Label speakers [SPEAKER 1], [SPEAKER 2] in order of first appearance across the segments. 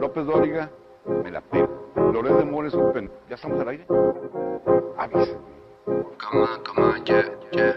[SPEAKER 1] López Dóriga, me la pego. Loret de Mores. ¿Ya estamos al aire? Avísenme.
[SPEAKER 2] Come on, come on, yeah, yeah,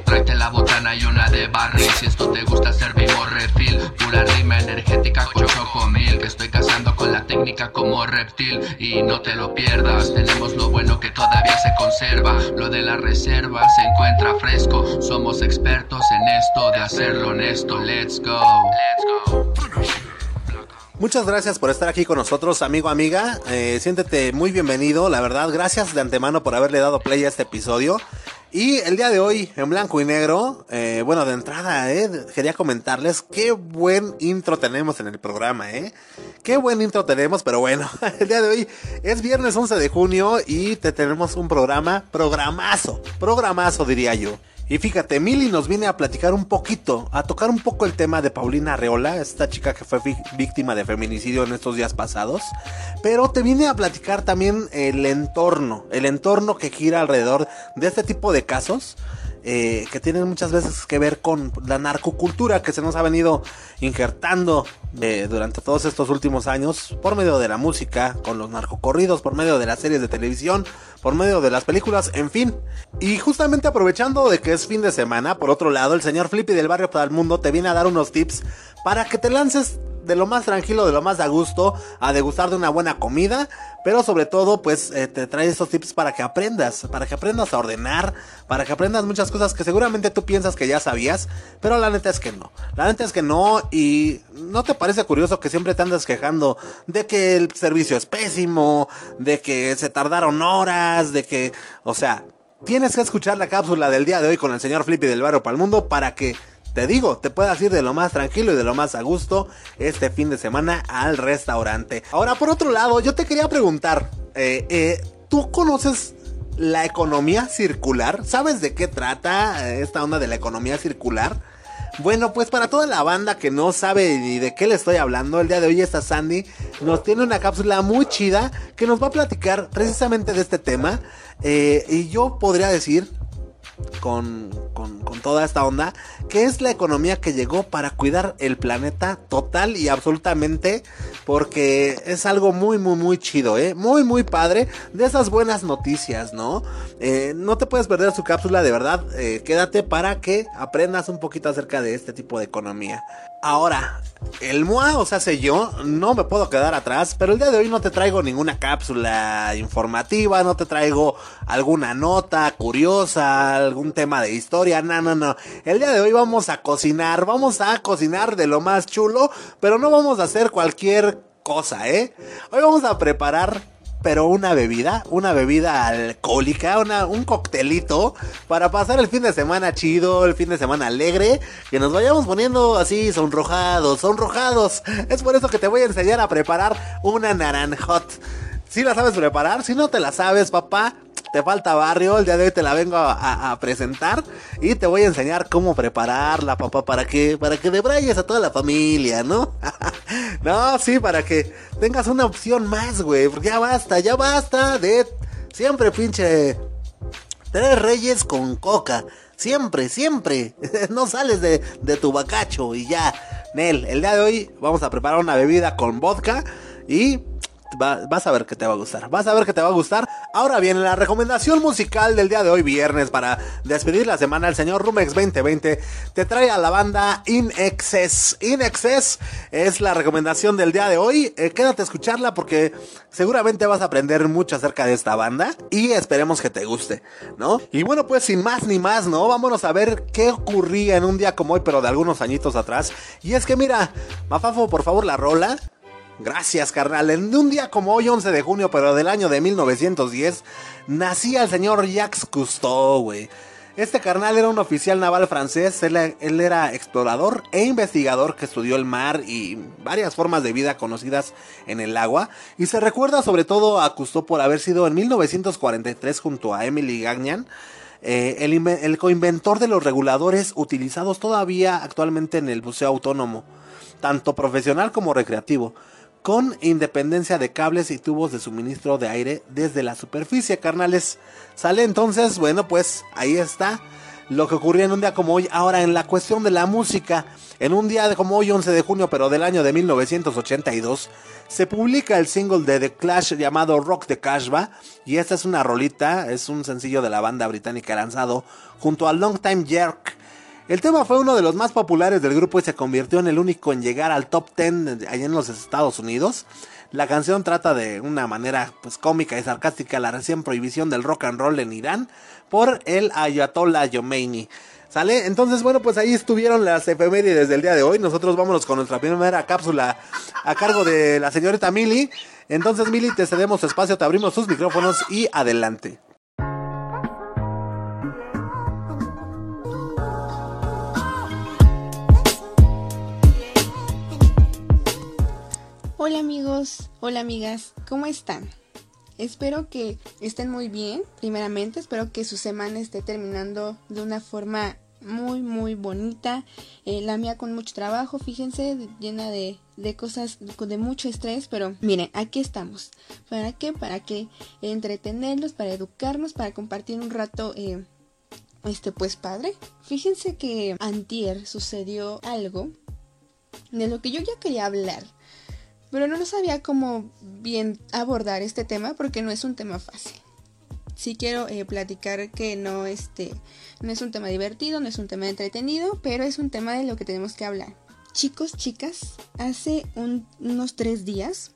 [SPEAKER 2] Tráete la botana y una de barril. Si esto te gusta, servimos refill. Pura rima energética con chocomil. Que estoy cazando con la técnica como reptil. Y no te lo pierdas, tenemos lo bueno que todavía se conserva. Lo de la reserva se encuentra fresco. Somos expertos en esto de hacerlo honesto. Let's go. Let's go.
[SPEAKER 3] Muchas gracias por estar aquí con nosotros, amigo, amiga. Eh, siéntete muy bienvenido, la verdad. Gracias de antemano por haberle dado play a este episodio. Y el día de hoy, en blanco y negro, eh, bueno, de entrada, eh, quería comentarles qué buen intro tenemos en el programa, eh. Qué buen intro tenemos, pero bueno, el día de hoy es viernes 11 de junio y te tenemos un programa, programazo, programazo diría yo. Y fíjate, Mili nos viene a platicar un poquito, a tocar un poco el tema de Paulina Arreola, esta chica que fue víctima de feminicidio en estos días pasados. Pero te viene a platicar también el entorno, el entorno que gira alrededor de este tipo de casos. Eh, que tienen muchas veces que ver con la narcocultura que se nos ha venido injertando eh, durante todos estos últimos años por medio de la música, con los narcocorridos, por medio de las series de televisión, por medio de las películas, en fin. Y justamente aprovechando de que es fin de semana, por otro lado, el señor Flippy del barrio para el mundo te viene a dar unos tips para que te lances de lo más tranquilo, de lo más a gusto, a degustar de una buena comida, pero sobre todo pues eh, te trae estos tips para que aprendas, para que aprendas a ordenar, para que aprendas muchas cosas que seguramente tú piensas que ya sabías, pero la neta es que no, la neta es que no y no te parece curioso que siempre te andas quejando de que el servicio es pésimo, de que se tardaron horas, de que, o sea, tienes que escuchar la cápsula del día de hoy con el señor Flippy del barrio para el mundo para que te digo, te puedas ir de lo más tranquilo y de lo más a gusto este fin de semana al restaurante. Ahora, por otro lado, yo te quería preguntar, eh, eh, ¿tú conoces la economía circular? ¿Sabes de qué trata esta onda de la economía circular? Bueno, pues para toda la banda que no sabe ni de qué le estoy hablando, el día de hoy esta Sandy nos tiene una cápsula muy chida que nos va a platicar precisamente de este tema. Eh, y yo podría decir, con, con, toda esta onda, que es la economía que llegó para cuidar el planeta total y absolutamente, porque es algo muy, muy, muy chido, ¿eh? Muy, muy padre, de esas buenas noticias, ¿no? Eh, no te puedes perder su cápsula, de verdad, eh, quédate para que aprendas un poquito acerca de este tipo de economía. Ahora, el MOA, o sea, sé yo, no me puedo quedar atrás, pero el día de hoy no te traigo ninguna cápsula informativa, no te traigo alguna nota curiosa, algún tema de historia, no, no, no. El día de hoy vamos a cocinar, vamos a cocinar de lo más chulo, pero no vamos a hacer cualquier cosa, ¿eh? Hoy vamos a preparar pero una bebida, una bebida alcohólica, una, un coctelito para pasar el fin de semana chido, el fin de semana alegre, que nos vayamos poniendo así sonrojados, sonrojados. Es por eso que te voy a enseñar a preparar una naranjot. Si la sabes preparar, si no te la sabes, papá, te falta barrio, el día de hoy te la vengo a, presentar y te voy a enseñar cómo prepararla, papá, para que, para que debrayes a toda la familia, ¿no? no, sí, para que tengas una opción más, güey, porque ya basta, ya basta de siempre pinche tres reyes con coca. Siempre, siempre. no sales de, de tu bacacho y ya. Nel, el día de hoy vamos a preparar una bebida con vodka y vas a ver que te va a gustar. Vas a ver que te va a gustar. Ahora bien, la recomendación musical del día de hoy, viernes, para despedir la semana, el señor Rumex 2020 te trae a la banda In Excess. In Excess es la recomendación del día de hoy. Eh, quédate a escucharla porque seguramente vas a aprender mucho acerca de esta banda y esperemos que te guste, ¿no? Y bueno, pues sin más ni más, ¿no? Vámonos a ver qué ocurría en un día como hoy, pero de algunos añitos atrás. Y es que mira, Mafafo, por favor, la rola. Gracias, carnal. En un día como hoy, 11 de junio, pero del año de 1910, nacía el señor Jacques Cousteau, güey. Este carnal era un oficial naval francés, él, él, era explorador e investigador que estudió el mar y varias formas de vida conocidas en el agua, y se recuerda sobre todo a Cousteau por haber sido en 1943 junto a Emily Gagnan, eh, el, el coinventor de los reguladores utilizados todavía actualmente en el buceo autónomo, tanto profesional como recreativo con independencia de cables y tubos de suministro de aire desde la superficie, carnales. Sale entonces, bueno, pues ahí está lo que ocurrió en un día como hoy. Ahora, en la cuestión de la música, en un día como hoy, 11 de junio, pero del año de 1982, se publica el single de The Clash llamado Rock the Cashba. Y esta es una rolita, es un sencillo de la banda británica lanzado junto a Long Time Jerk el tema fue uno de los más populares del grupo y se convirtió en el único en llegar al top 10 allá en los Estados Unidos. La canción trata de una manera pues cómica y sarcástica la recién prohibición del rock and roll en Irán por el Ayatollah Khomeini. ¿Sale? Entonces, bueno, pues ahí estuvieron las efemérides del día de hoy. Nosotros vámonos con nuestra primera cápsula a cargo de la señorita Mili. Entonces, Mili, te cedemos espacio, te abrimos sus micrófonos y adelante.
[SPEAKER 4] Hola amigos, hola amigas, ¿cómo están? Espero que estén muy bien, primeramente, espero que su semana esté terminando de una forma muy muy bonita, eh, la mía con mucho trabajo, fíjense, llena de, de, cosas, de mucho estrés, pero miren, aquí estamos. ¿Para qué? Para que entretenerlos, para educarnos, para compartir un rato, eh, este pues padre. Fíjense que antier sucedió algo de lo que yo ya quería hablar pero no lo sabía cómo bien abordar este tema porque no es un tema fácil. Sí quiero eh, platicar que no, este, no es un tema divertido, no es un tema entretenido, pero es un tema de lo que tenemos que hablar. Chicos, chicas, hace unos tres días,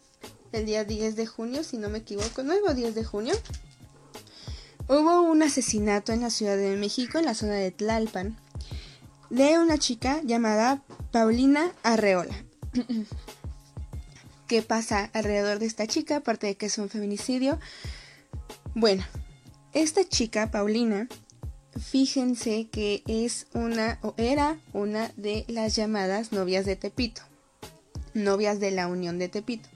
[SPEAKER 4] el día 10 de junio, si no me equivoco, nuevo 10 de junio, hubo un asesinato en la Ciudad de México, en la zona de Tlalpan, de una chica llamada Paulina Arreola. Qué pasa alrededor de esta chica, aparte de que es un feminicidio. Bueno, esta chica, Paulina, fíjense que es una o era una de las llamadas novias de Tepito, novias de la Unión de Tepito.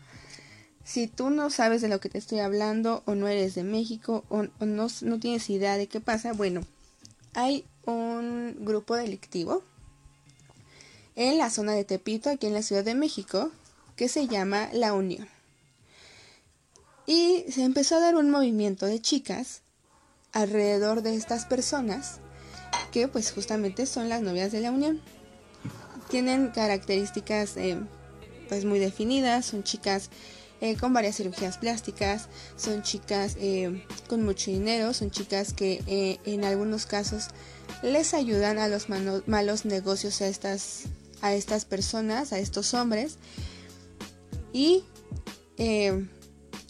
[SPEAKER 4] Si tú no sabes de lo que te estoy hablando o no eres de México o, no, no tienes idea de qué pasa, bueno, hay un grupo delictivo en la zona de Tepito, aquí en la Ciudad de México, que se llama La Unión. Y se empezó a dar un movimiento de chicas alrededor de estas personas que pues justamente son las novias de la Unión. Tienen características eh, pues muy definidas, son chicas eh, con varias cirugías plásticas, son chicas eh, con mucho dinero, son chicas que en algunos casos les ayudan a los malos negocios a estas, a estas personas, a estos hombres y eh,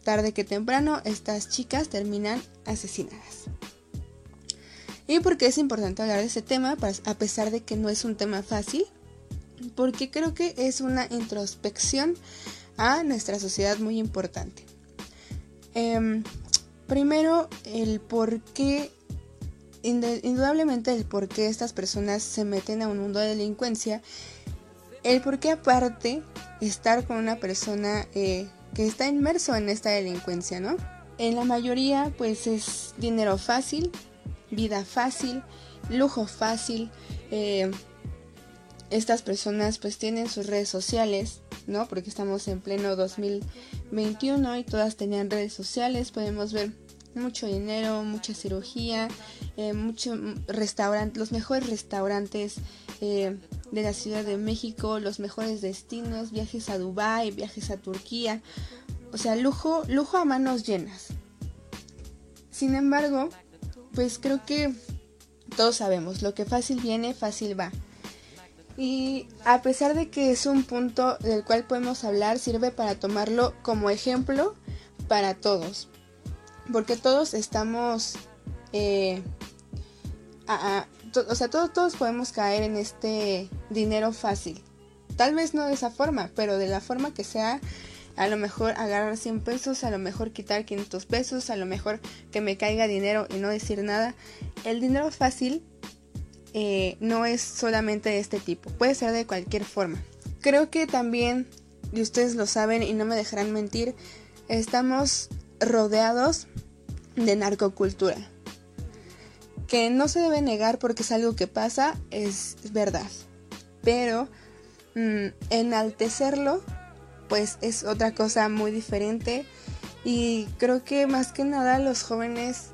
[SPEAKER 4] tarde que temprano estas chicas terminan asesinadas. ¿Y por qué es importante hablar de ese tema? a pesar de que no es un tema fácil, porque creo que es una introspección a nuestra sociedad muy importante. Em, primero, el por qué, indudablemente el por qué estas personas se meten a un mundo de delincuencia, el por qué aparte estar con una persona eh, que está inmerso en esta delincuencia, ¿no? En la mayoría pues es dinero fácil, vida fácil, lujo fácil. Eh, estas personas pues tienen sus redes sociales, ¿no? Porque estamos en pleno 2021 y todas tenían redes sociales. Podemos ver mucho dinero, mucha cirugía, eh, mucho restaurante, los mejores restaurantes eh, de la Ciudad de México, los mejores destinos, viajes a Dubai, viajes a Turquía, o sea, lujo, lujo a manos llenas. Sin embargo, pues creo que todos sabemos, lo que fácil viene, fácil va. Y a pesar de que es un punto del cual podemos hablar, sirve para tomarlo como ejemplo para todos. Porque todos estamos eh, o sea, todos, todos podemos caer en este dinero fácil. Tal vez no de esa forma, pero de la forma que sea, a lo mejor agarrar 100 pesos, a lo mejor quitar 500 pesos, a lo mejor que me caiga dinero y no decir nada. El dinero fácil eh, no es solamente de este tipo, puede ser de cualquier forma. Creo que también, y ustedes lo saben y no me dejarán mentir, estamos rodeados de narcocultura. Que no se debe negar porque es algo que pasa, es verdad. Pero mm, enaltecerlo, pues es otra cosa muy diferente. Y creo que más que nada los jóvenes,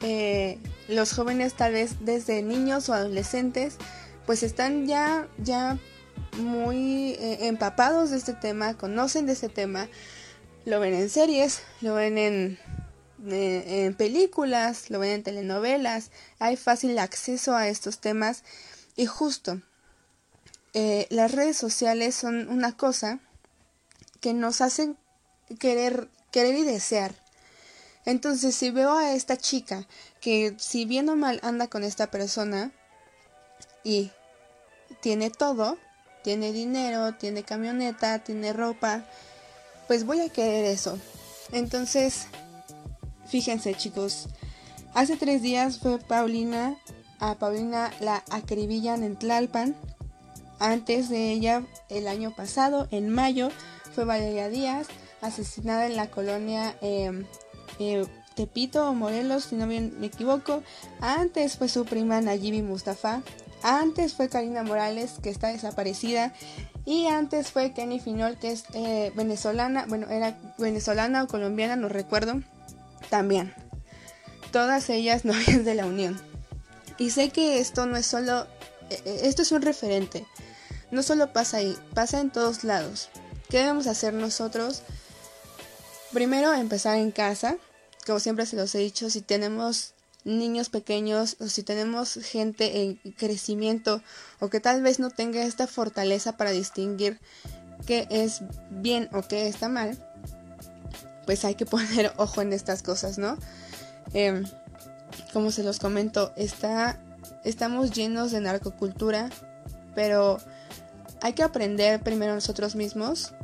[SPEAKER 4] eh, los jóvenes tal vez desde niños o adolescentes, pues están ya, ya muy eh, empapados de este tema, conocen de este tema, lo ven en series, lo ven en, en, películas, lo ven en telenovelas, hay fácil acceso a estos temas y justo eh, las redes sociales son una cosa que nos hacen querer, querer y desear. Entonces, si veo a esta chica que si bien o mal anda con esta persona y tiene todo, tiene dinero, tiene camioneta, tiene ropa, pues voy a querer eso. Entonces, fíjense chicos, hace tres días fue Paulina, a Paulina la acribillan en Tlalpan. Antes de ella, el año pasado, en mayo, fue Valeria Díaz, asesinada en la colonia em, eh, Tepito o Morelos, si no me equivoco. Antes fue su prima Nayibi Mustafa. Antes fue Karina Morales, que está desaparecida. Y antes fue Kenny Finol, que es eh, venezolana, bueno, era venezolana o colombiana, no recuerdo, también. Todas ellas novias de la Unión. Y sé que esto no es solo, eh, eh, esto es un referente. No solo pasa ahí, pasa en todos lados. ¿Qué debemos hacer nosotros? Primero, empezar en casa. Como siempre se los he dicho, si tenemos niños pequeños o si tenemos gente en crecimiento o que tal vez no tenga esta fortaleza para distinguir qué es bien o qué está mal, pues hay que poner ojo en estas cosas, ¿no? Em, como se los comento, está, estamos llenos de narcocultura, pero hay que aprender primero nosotros mismos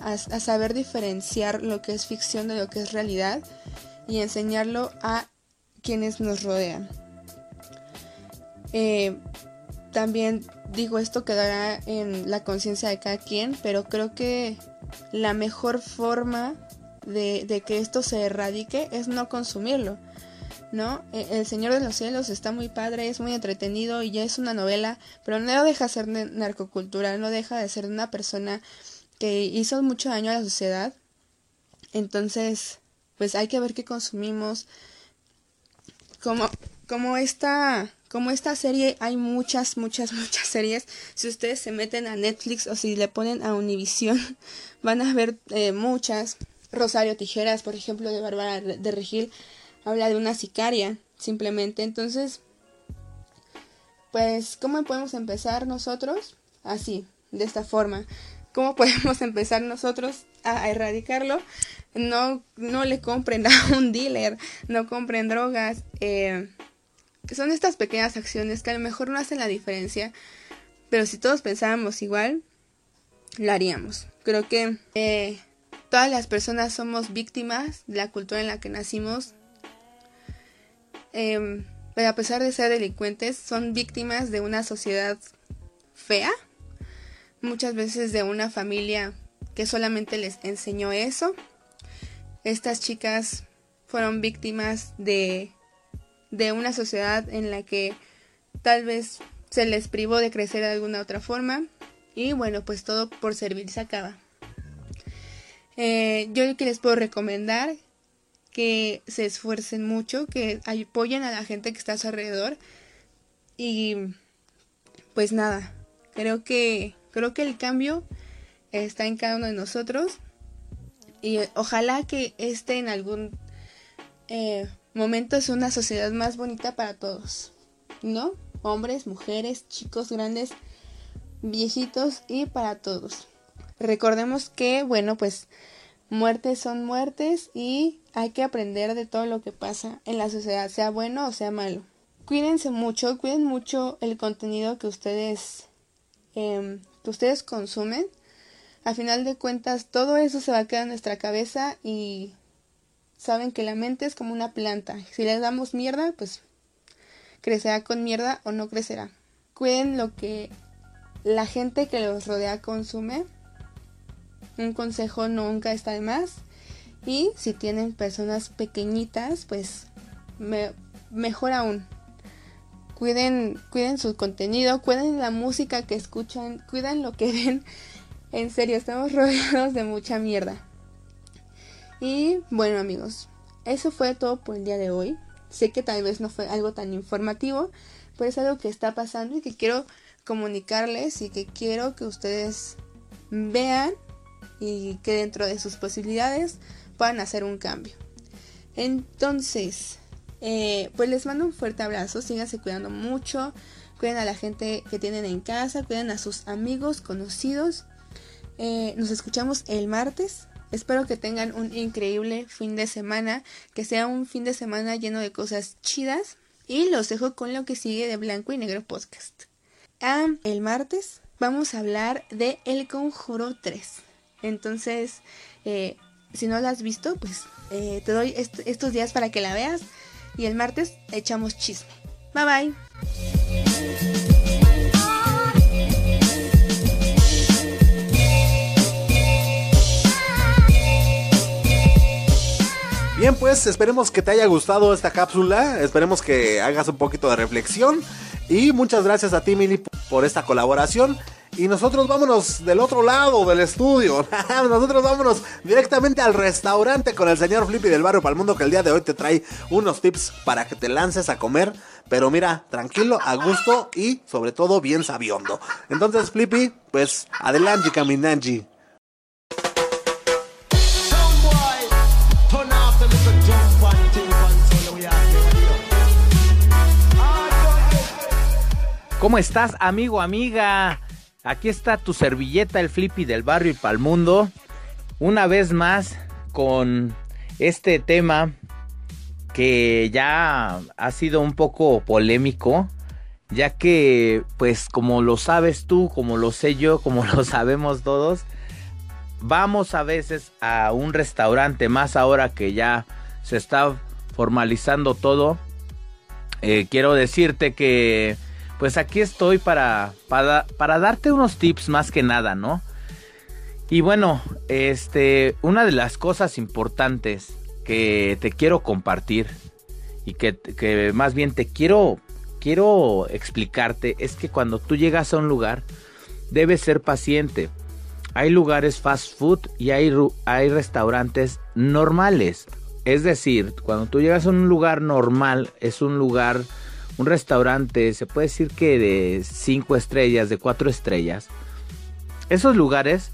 [SPEAKER 4] a, saber diferenciar lo que es ficción de lo que es realidad y enseñarlo a quienes nos rodean. Eh, también digo, esto quedará en la conciencia de cada quien, pero creo que la mejor forma de, que esto se erradique es no consumirlo. ¿No? E, El Señor de los Cielos está muy padre, es muy entretenido y ya es una novela, pero no deja de ser narcocultura, no deja de ser una persona que hizo mucho daño a la sociedad. Entonces, pues hay que ver qué consumimos, como, como esta como esta serie hay muchas, muchas, muchas series. Si ustedes se meten a Netflix o si le ponen a Univision, van a ver eh, muchas. Rosario Tijeras, por ejemplo, de Bárbara de Regil, habla de una sicaria, simplemente. Entonces, pues, ¿cómo podemos empezar nosotros? Así, de esta forma. ¿Cómo podemos empezar nosotros a erradicarlo? no, no le compren a un dealer, no compren drogas. Eh, son estas pequeñas acciones que a lo mejor no hacen la diferencia, pero si todos pensáramos igual, lo haríamos. Creo que eh, todas las personas somos víctimas de la cultura en la que nacimos. Em, pero a pesar de ser delincuentes, son víctimas de una sociedad fea, muchas veces de una familia que solamente les enseñó eso. Estas chicas fueron víctimas de, de una sociedad en la que tal vez se les privó de crecer de alguna otra forma. Y bueno pues todo por servir se acaba eh, yo que les puedo recomendar que se esfuercen mucho que apoyen a la gente que está a su alrededor y pues nada creo que creo que el cambio está en cada uno de nosotros y ojalá que este en algún eh, momento es una sociedad más bonita para todos, ¿no? Hombres, mujeres, chicos grandes, viejitos y para todos. Recordemos que, bueno, pues muertes son muertes y hay que aprender de todo lo que pasa en la sociedad, sea bueno o sea malo. Cuídense mucho, cuiden mucho el contenido que ustedes, em, que ustedes consumen a final de cuentas todo eso se va a quedar en nuestra cabeza y saben que la mente es como una planta. Si le damos mierda, pues crecerá con mierda o no crecerá. Cuiden lo que la gente que los rodea consume. Un consejo nunca está de más. Y si tienen personas pequeñitas, pues mejor aún. Cuiden, cuiden su contenido, cuiden la música que escuchan, cuiden lo que ven en serio, estamos rodeados de mucha mierda. Y bueno amigos, eso fue todo por el día de hoy. Sé que tal vez no fue algo tan informativo, pero es algo que está pasando y que quiero comunicarles y que quiero que ustedes vean y que dentro de sus posibilidades puedan hacer un cambio. Entonces, eh, pues les mando un fuerte abrazo, síganse cuidando mucho, cuiden a la gente que tienen en casa, cuiden a sus amigos, conocidos eh, nos escuchamos el martes. Espero que tengan un increíble fin de semana, que sea un fin de semana lleno de cosas chidas. Y los dejo con lo que sigue de Blanco y Negro Podcast. Ah, el martes vamos a hablar de El Conjuro 3. Entonces, eh, si no la has visto, pues eh, te doy estos días para que la veas. Y el martes echamos chisme. Bye bye.
[SPEAKER 3] Bien, pues esperemos que te haya gustado esta cápsula, esperemos que hagas un poquito de reflexión y muchas gracias a ti, Mili, por esta colaboración. Y nosotros vámonos del otro lado del estudio. nosotros vámonos directamente al restaurante con el señor Flippy del barrio Palmundo que el día de hoy te trae unos tips para que te lances a comer. Pero mira, tranquilo, a gusto y sobre todo bien sabiondo. Entonces, Flippy, pues adelante, caminanji.
[SPEAKER 5] ¿Cómo estás, amigo, amiga? Aquí está tu servilleta, el Flippy del barrio y palmundo. Una vez más con este tema que ya ha sido un poco polémico, ya que, pues, como lo sabes tú, como lo sé yo, como lo sabemos todos, vamos a veces a un restaurante, más ahora que ya se está formalizando todo. Eh, quiero decirte que pues aquí estoy para, para, para darte unos tips más que nada, ¿no? Y bueno, este, una de las cosas importantes que te quiero compartir y que, que, más bien te quiero, quiero explicarte es que cuando tú llegas a un lugar, debes ser paciente. Hay lugares fast food y hay, hay restaurantes normales. Es decir, cuando tú llegas a un lugar normal, es un lugar un restaurante, se puede decir que de 5 estrellas, de 4 estrellas, esos lugares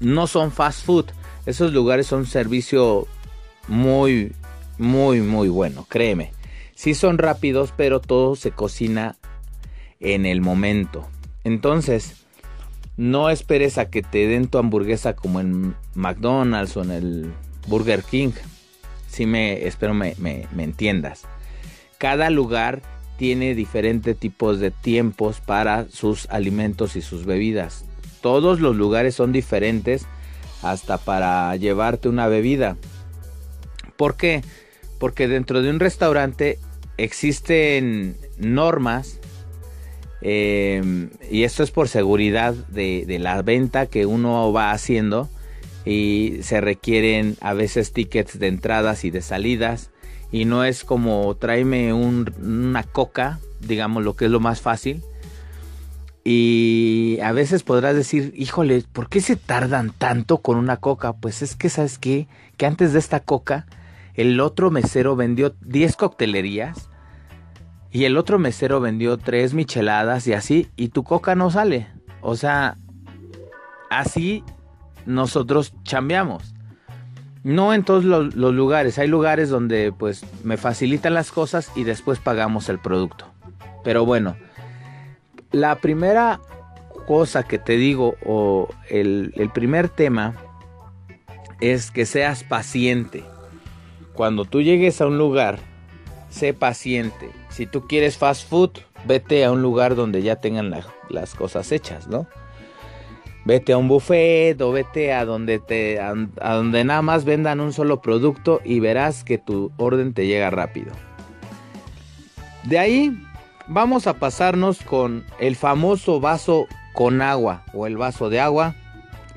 [SPEAKER 5] no son fast food, esos lugares son servicio muy, muy, muy bueno, créeme. Sí son rápidos, pero todo se cocina en el momento. Entonces, no esperes a que te den tu hamburguesa como en McDonald's o en el Burger King. Si me, espero me, me, me entiendas cada lugar tiene diferentes tipos de tiempos para sus alimentos y sus bebidas. Todos los lugares son diferentes hasta para llevarte una bebida. ¿Por qué? Porque dentro de un restaurante existen normas em, y esto es por seguridad de, de la venta que uno va haciendo y se requieren a veces tickets de entradas y de salidas y no es como tráeme una coca, digamos lo que es lo más fácil. Y a veces podrás decir, híjole, ¿por qué se tardan tanto con una coca? Pues es que, ¿sabes qué? Que antes de esta coca, el otro mesero vendió 10 coctelerías y el otro mesero vendió 3 micheladas y así, y tu coca no sale. O sea, así nosotros chambeamos. No en todos los, lugares, hay lugares donde pues me facilitan las cosas y después pagamos el producto. Pero bueno, la primera cosa que te digo o el, el primer tema es que seas paciente. Cuando tú llegues a un lugar, sé paciente. Si tú quieres fast food, vete a un lugar donde ya tengan las cosas hechas, ¿no? Vete a un buffet o vete a donde te a, donde nada más vendan un solo producto y verás que tu orden te llega rápido. De ahí vamos a pasarnos con el famoso vaso con agua o el vaso de agua,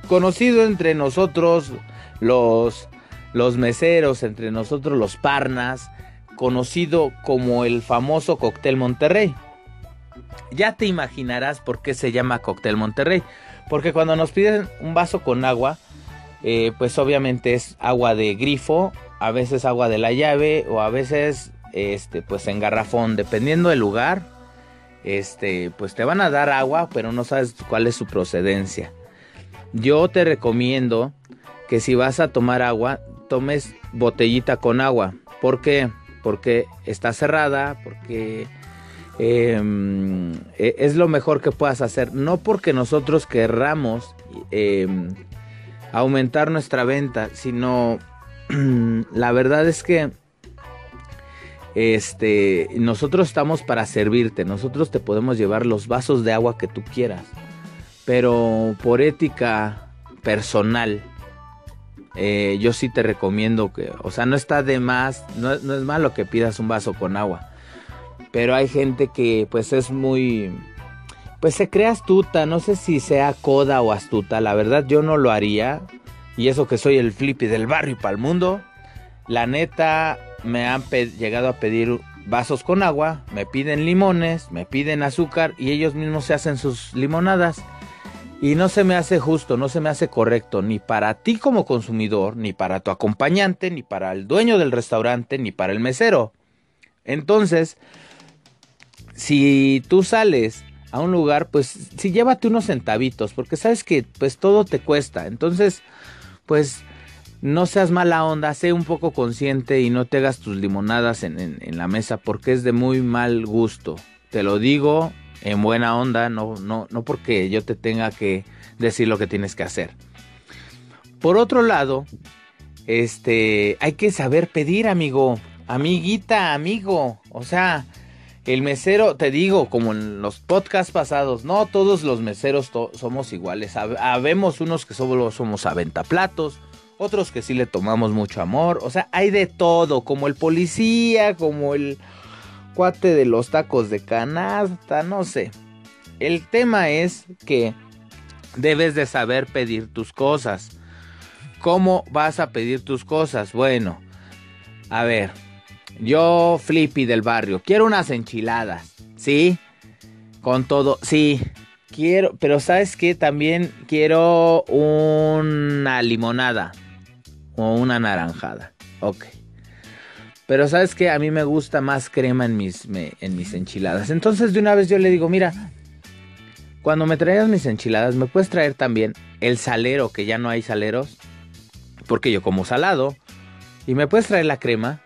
[SPEAKER 5] conocido entre nosotros los los meseros, entre nosotros los parnas, conocido como el famoso cóctel Monterrey. Ya te imaginarás por qué se llama cóctel Monterrey. Porque cuando nos piden un vaso con agua, eh, pues obviamente es agua de grifo, a veces agua de la llave o a veces este, pues en garrafón, dependiendo del lugar. Este, pues te van a dar agua, pero no sabes cuál es su procedencia. Yo te recomiendo que si vas a tomar agua, tomes botellita con agua. ¿Por qué? Porque está cerrada, porque em, e, es lo mejor que puedas hacer. No porque nosotros querramos em, aumentar nuestra venta, sino la verdad es que este, nosotros estamos para servirte. Nosotros te podemos llevar los vasos de agua que tú quieras. Pero por ética personal, eh, yo sí te recomiendo que, o sea, no está de más, no, no, es malo que pidas un vaso con agua, pero hay gente que pues es muy, pues se cree astuta, no sé si sea coda o astuta, la verdad yo no lo haría, y eso que soy el flippy del barrio y para el mundo, la neta me han llegado a pedir vasos con agua, me piden limones, me piden azúcar y ellos mismos se hacen sus limonadas. Y no se me hace justo, no se me hace correcto, ni para ti como consumidor, ni para tu acompañante, ni para el dueño del restaurante, ni para el mesero. Entonces, si tú sales a un lugar, pues sí llévate unos centavitos, porque sabes que pues todo te cuesta. Entonces, pues no seas mala onda, sé un poco consciente y no te hagas tus limonadas en, en, en la mesa, porque es de muy mal gusto. Te lo digo en buena onda, no, no, no porque yo te tenga que decir lo que tienes que hacer. Por otro lado, este, hay que saber pedir, amigo, amiguita, amigo. O sea, el mesero, te digo, como en los podcasts pasados, no todos los meseros somos iguales. Habemos unos que solo somos aventaplatos, otros que sí le tomamos mucho amor. O sea, hay de todo, como el policía, como el cuate de los tacos de canasta, no sé. El tema es que debes de saber pedir tus cosas. ¿Cómo vas a pedir tus cosas? Bueno, a ver, yo Flippy del barrio, quiero unas enchiladas, ¿sí? Con todo, sí, quiero, pero ¿sabes qué? También quiero una limonada o una naranjada. Ok. Pero sabes que a mí me gusta más crema en mis, en mis enchiladas. Entonces de una vez yo le digo, mira, cuando me traigas mis enchiladas, ¿me puedes traer también el salero, que ya no hay saleros? Porque yo como salado. Y me puedes traer la crema.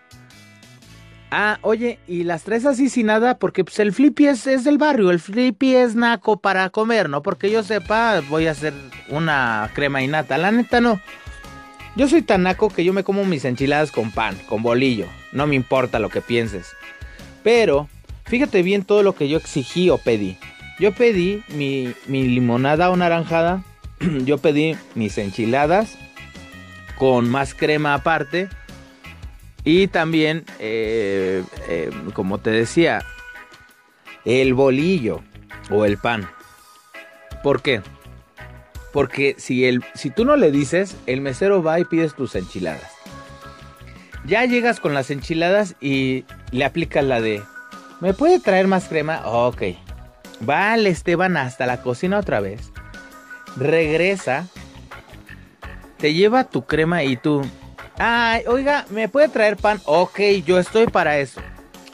[SPEAKER 5] Ah, oye, y las traes así sin nada, porque pues el flippy es, es del barrio, el flippy es naco para comer, ¿no? Porque yo sepa, voy a hacer una crema y nata. La neta no. Yo soy tan naco que yo me como mis enchiladas con pan, con bolillo. No me importa lo que pienses. Pero, fíjate bien todo lo que yo exigí o pedí. Yo pedí mi, mi limonada o naranjada. yo pedí mis enchiladas con más crema aparte. Y también, eh, eh, como te decía, el bolillo o el pan. ¿Por qué? Porque si, el, si tú no le dices, el mesero va y pides tus enchiladas. Ya llegas con las enchiladas y le aplicas la de, ¿me puede traer más crema? Ok. Vale, Esteban, hasta la cocina otra vez. Regresa. Te lleva tu crema y tú... Ay, oiga, ¿me puede traer pan? Ok, yo estoy para eso.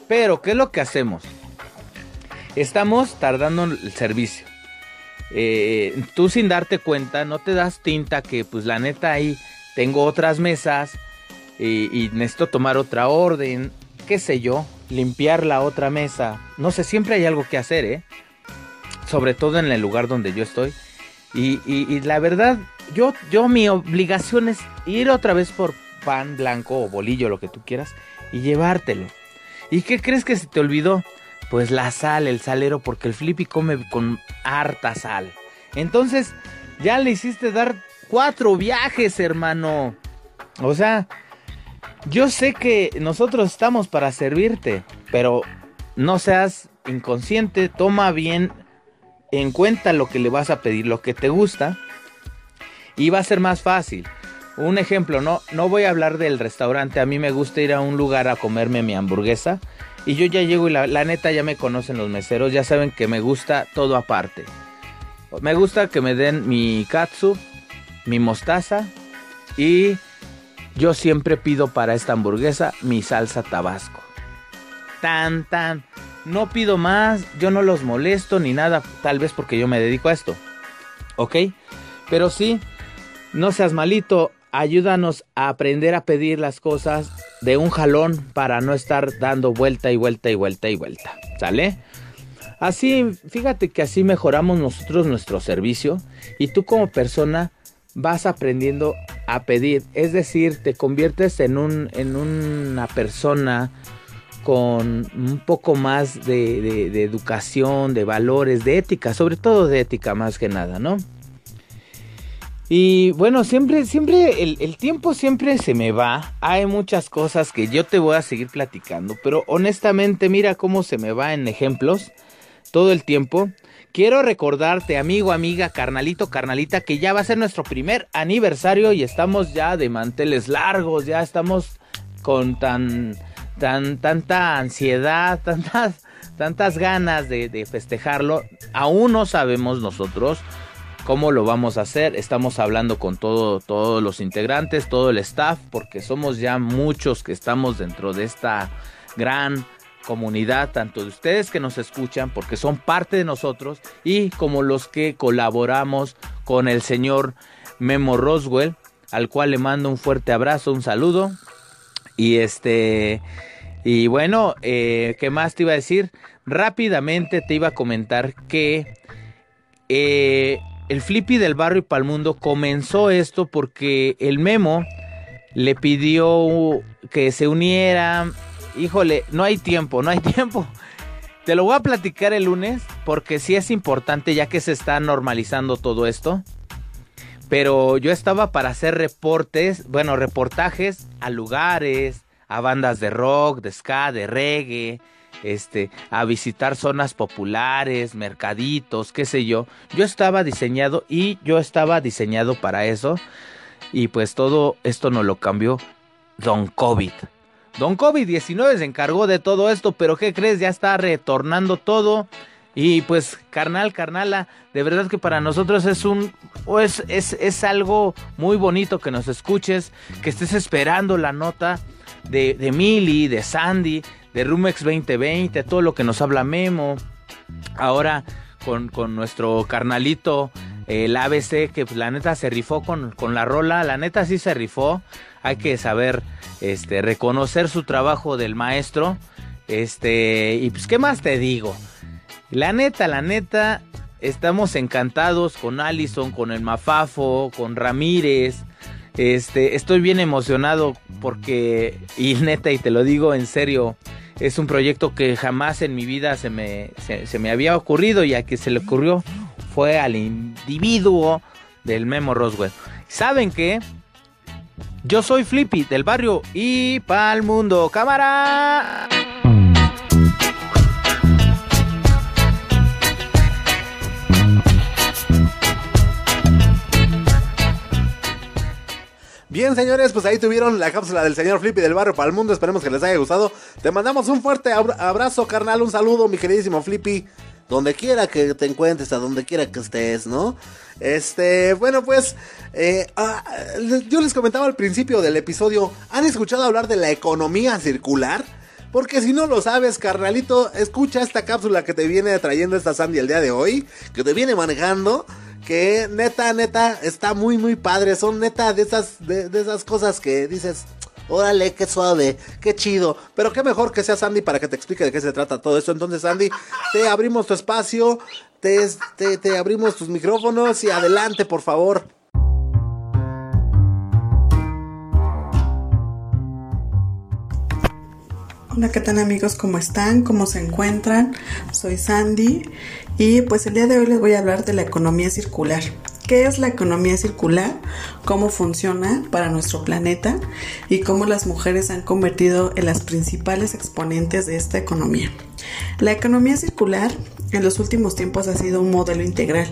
[SPEAKER 5] Pero, ¿qué es lo que hacemos? Estamos tardando el servicio eh, tú sin darte cuenta no te das tinta que pues la neta ahí tengo otras mesas y, necesito tomar otra orden, qué sé yo, limpiar la otra mesa. No sé, siempre hay algo que hacer, ¿eh? Sobre todo en el lugar donde yo estoy. Y, y, y, la verdad, yo, yo mi obligación es ir otra vez por pan blanco o bolillo, lo que tú quieras, y llevártelo. ¿Y qué crees que se te olvidó? Pues la sal, el salero, porque el Flippy come con harta sal. Entonces, Ya le hiciste dar cuatro viajes, hermano. O sea, yo sé que nosotros estamos para servirte, pero no seas inconsciente, toma bien en cuenta lo que le vas a pedir, lo que te gusta, y va a ser más fácil. Un ejemplo, no, no voy a hablar del restaurante, a mí me gusta ir a un lugar a comerme mi hamburguesa, y yo ya llego y la, la neta ya me conocen los meseros, ya saben que me gusta todo aparte. Me gusta que me den mi katsu, mi mostaza y yo siempre pido para esta hamburguesa mi salsa tabasco. Tan, tan. No pido más, yo no los molesto ni nada, tal vez porque yo me dedico a esto. ¿Ok? Pero sí, no seas malito, ayúdanos a aprender a pedir las cosas de un jalón para no estar dando vuelta y vuelta y vuelta y vuelta. ¿Sale? Así, fíjate que así mejoramos nosotros nuestro servicio y tú como persona vas aprendiendo a pedir. Es decir, te conviertes en, un, en una persona con un poco más de, de, de, educación, de valores, de ética, sobre todo de ética más que nada, ¿no? Y bueno, siempre, siempre, el, tiempo siempre se me va. Hay muchas cosas que yo te voy a seguir platicando, pero honestamente mira cómo se me va en ejemplos todo el tiempo. Quiero recordarte, amigo, amiga, carnalito, carnalita, que ya va a ser nuestro primer aniversario y estamos ya de manteles largos, ya estamos con tan, tan, tanta ansiedad, tantas, tantas ganas de festejarlo. Aún no sabemos nosotros cómo lo vamos a hacer. Estamos hablando con todo, todos los integrantes, todo el staff, porque somos ya muchos que estamos dentro de esta gran comunidad, tanto de ustedes que nos escuchan, porque son parte de nosotros, y como los que colaboramos con el señor Memo Roswell, al cual le mando un fuerte abrazo, un saludo. Y este, y bueno, eh, ¿qué más te iba a decir? Rápidamente te iba a comentar que eh, el Flippy del barrio y Palmundo comenzó esto porque el Memo le pidió que se uniera híjole, no hay tiempo, no hay tiempo. Te lo voy a platicar el lunes porque sí es importante ya que se está normalizando todo esto. Pero yo estaba para hacer reportes, bueno, reportajes a lugares, a bandas de rock, de ska, de reggae, este, a visitar zonas populares, mercaditos, qué sé yo. Yo estaba diseñado y yo estaba diseñado para eso. Y pues todo esto no lo cambió Don COVID. Don COVID-19 se encargó de todo esto, pero ¿qué crees? Ya está retornando todo. Y pues, carnal, carnala, de verdad que para nosotros es un. Es, es, es algo muy bonito que nos escuches, que estés esperando la nota de, de Mili, de Sandy, de Rumex 2020, todo lo que nos habla Memo. Ahora con, con nuestro carnalito, el ABC, que pues, la neta se rifó con, con la rola, la neta sí se rifó hay que saber este, reconocer su trabajo del maestro. Este, y pues, ¿qué más te digo? La neta, la neta, estamos encantados con Allison, con el Mafafo, con Ramírez. Este, estoy bien emocionado porque, y neta, y te lo digo en serio, es un proyecto que jamás en mi vida se me, se, me había ocurrido y a que se le ocurrió fue al individuo del Memo Roswell. ¿Saben qué? Yo soy Flippy del barrio y pa'l mundo. ¡Cámara!
[SPEAKER 3] Bien, señores, pues ahí tuvieron la cápsula del señor Flippy del barrio para el mundo. Esperemos que les haya gustado. Te mandamos un fuerte abrazo, carnal. Un saludo, mi queridísimo Flippy. Donde quiera que te encuentres, a donde quiera que estés, ¿no? Este, bueno, pues, eh, ah, yo les comentaba al principio del episodio, ¿han escuchado hablar de la economía circular? Porque si no lo sabes, carnalito, escucha esta cápsula que te viene trayendo esta Sandy el día de hoy, que te viene manejando, que neta, neta, está muy, muy padre. Son neta de esas, de, esas cosas que dices, Órale, qué suave, qué chido. Pero qué mejor que sea Sandy para que te explique de qué se trata todo esto. Entonces, Sandy, te abrimos tu espacio, te, te, te abrimos tus micrófonos y adelante, por favor.
[SPEAKER 6] Hola, ¿qué tal amigos? ¿Cómo están? ¿Cómo se encuentran? Soy Sandy y pues el día de hoy les voy a hablar de la economía circular. ¿Qué es la economía circular? ¿Cómo funciona para nuestro planeta? Y cómo las mujeres han convertido en las principales exponentes de esta economía. La economía circular en los últimos tiempos ha sido un modelo integral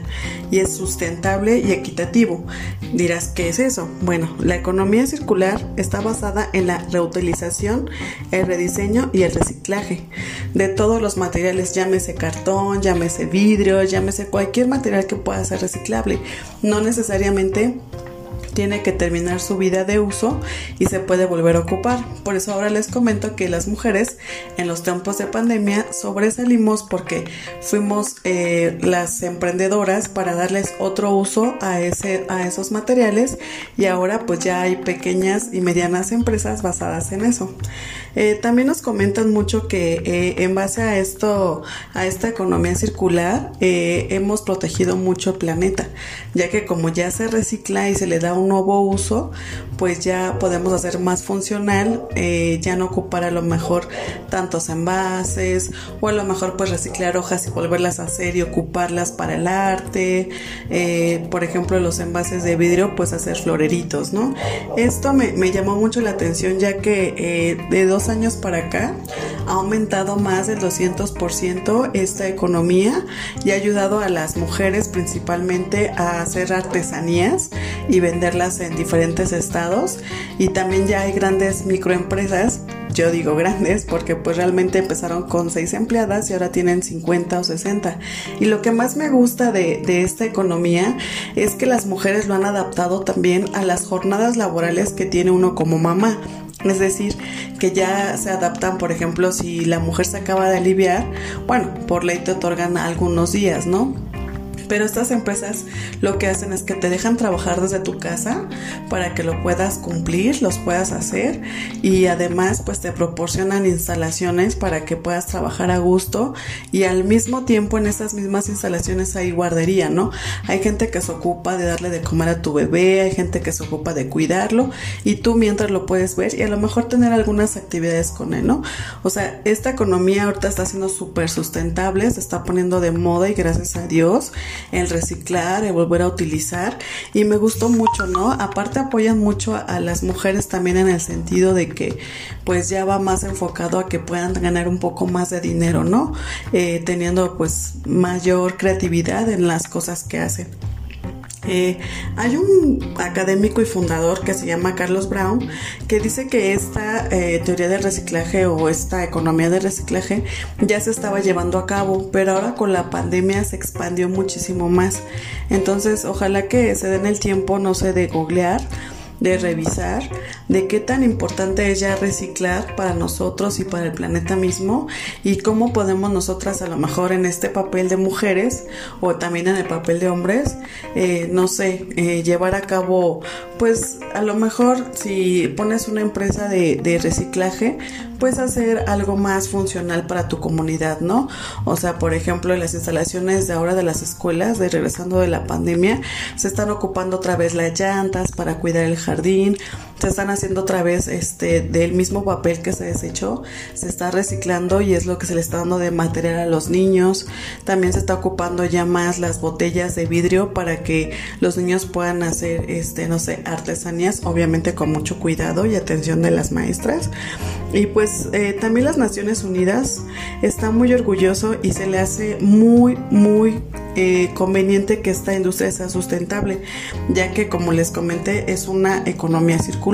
[SPEAKER 6] y es sustentable y equitativo. Dirás, ¿qué es eso? Bueno, la economía circular está basada en la reutilización, el rediseño y el reciclaje de todos los materiales, llámese cartón, llámese vidrio, llámese cualquier material que pueda ser reciclable. No necesariamente tiene que terminar su vida de uso y se puede volver a ocupar. Por eso ahora les comento que las mujeres en los tiempos de pandemia sobresalimos porque fuimos eh, las emprendedoras para darles otro uso a, ese, a esos materiales y ahora pues ya hay pequeñas y medianas empresas basadas en eso. Eh, también nos comentan mucho que eh, en base a esto, a esta economía circular, hemos protegido mucho el planeta, ya que como ya se recicla y se le da un nuevo uso, pues ya podemos hacer más funcional, eh, ya no ocupar a lo mejor tantos envases o a lo mejor pues reciclar hojas y volverlas a hacer y ocuparlas para el arte, eh, por ejemplo los envases de vidrio pues hacer floreritos, ¿no? Esto me, llamó mucho la atención ya que eh, de dos años para acá ha aumentado más del 200% esta economía y ha ayudado a las mujeres principalmente a hacer artesanías y vender en diferentes estados y también ya hay grandes microempresas yo digo grandes porque pues realmente empezaron con seis empleadas y ahora tienen 50 o 60. Y lo que más me gusta de, de, esta economía es que las mujeres lo han adaptado también a las jornadas laborales que tiene uno como mamá. Es decir, que ya se adaptan, por ejemplo, si la mujer se acaba de aliviar, bueno, por ley te otorgan algunos días, ¿no? Pero estas empresas lo que hacen es que te dejan trabajar desde tu casa para que lo puedas cumplir, los puedas hacer y además pues te proporcionan instalaciones para que puedas trabajar a gusto y al mismo tiempo en esas mismas instalaciones hay guardería, ¿no? Hay gente que se ocupa de darle de comer a tu bebé, hay gente que se ocupa de cuidarlo y tú mientras lo puedes ver y a lo mejor tener algunas actividades con él, ¿no? O sea, esta economía ahorita está siendo súper sustentable, se está poniendo de moda y gracias a Dios el reciclar, el volver a utilizar y me gustó mucho, ¿no? Aparte apoyan mucho a, las mujeres también en el sentido de que pues ya va más enfocado a que puedan ganar un poco más de dinero, ¿no? Eh, teniendo pues mayor creatividad en las cosas que hacen. Eh, hay un académico y fundador que se llama Carlos Brown que dice que esta eh, teoría del reciclaje o esta economía de reciclaje ya se estaba llevando a cabo, pero ahora con la pandemia se expandió muchísimo más. Entonces, ojalá que se den el tiempo, no sé, de googlear de revisar de qué tan importante es ya reciclar para nosotros y para el planeta mismo y cómo podemos nosotras a lo mejor en este papel de mujeres o también en el papel de hombres, eh, no sé, eh, llevar a cabo, pues a lo mejor si pones una empresa de, de reciclaje, puedes hacer algo más funcional para tu comunidad, ¿no? O sea, por ejemplo, en las instalaciones de ahora de las escuelas, de regresando de la pandemia, se están ocupando otra vez las llantas para cuidar el jardín, se están haciendo otra vez este del mismo papel que se desechó, se está reciclando y es lo que se le está dando de material a los niños. También se está ocupando ya más las botellas de vidrio para que los niños puedan hacer este no sé, artesanías, obviamente con mucho cuidado y atención de las maestras. Y pues eh, también las Naciones Unidas está muy orgulloso y se le hace muy muy eh, conveniente que esta industria sea sustentable, ya que como les comenté es una economía circular.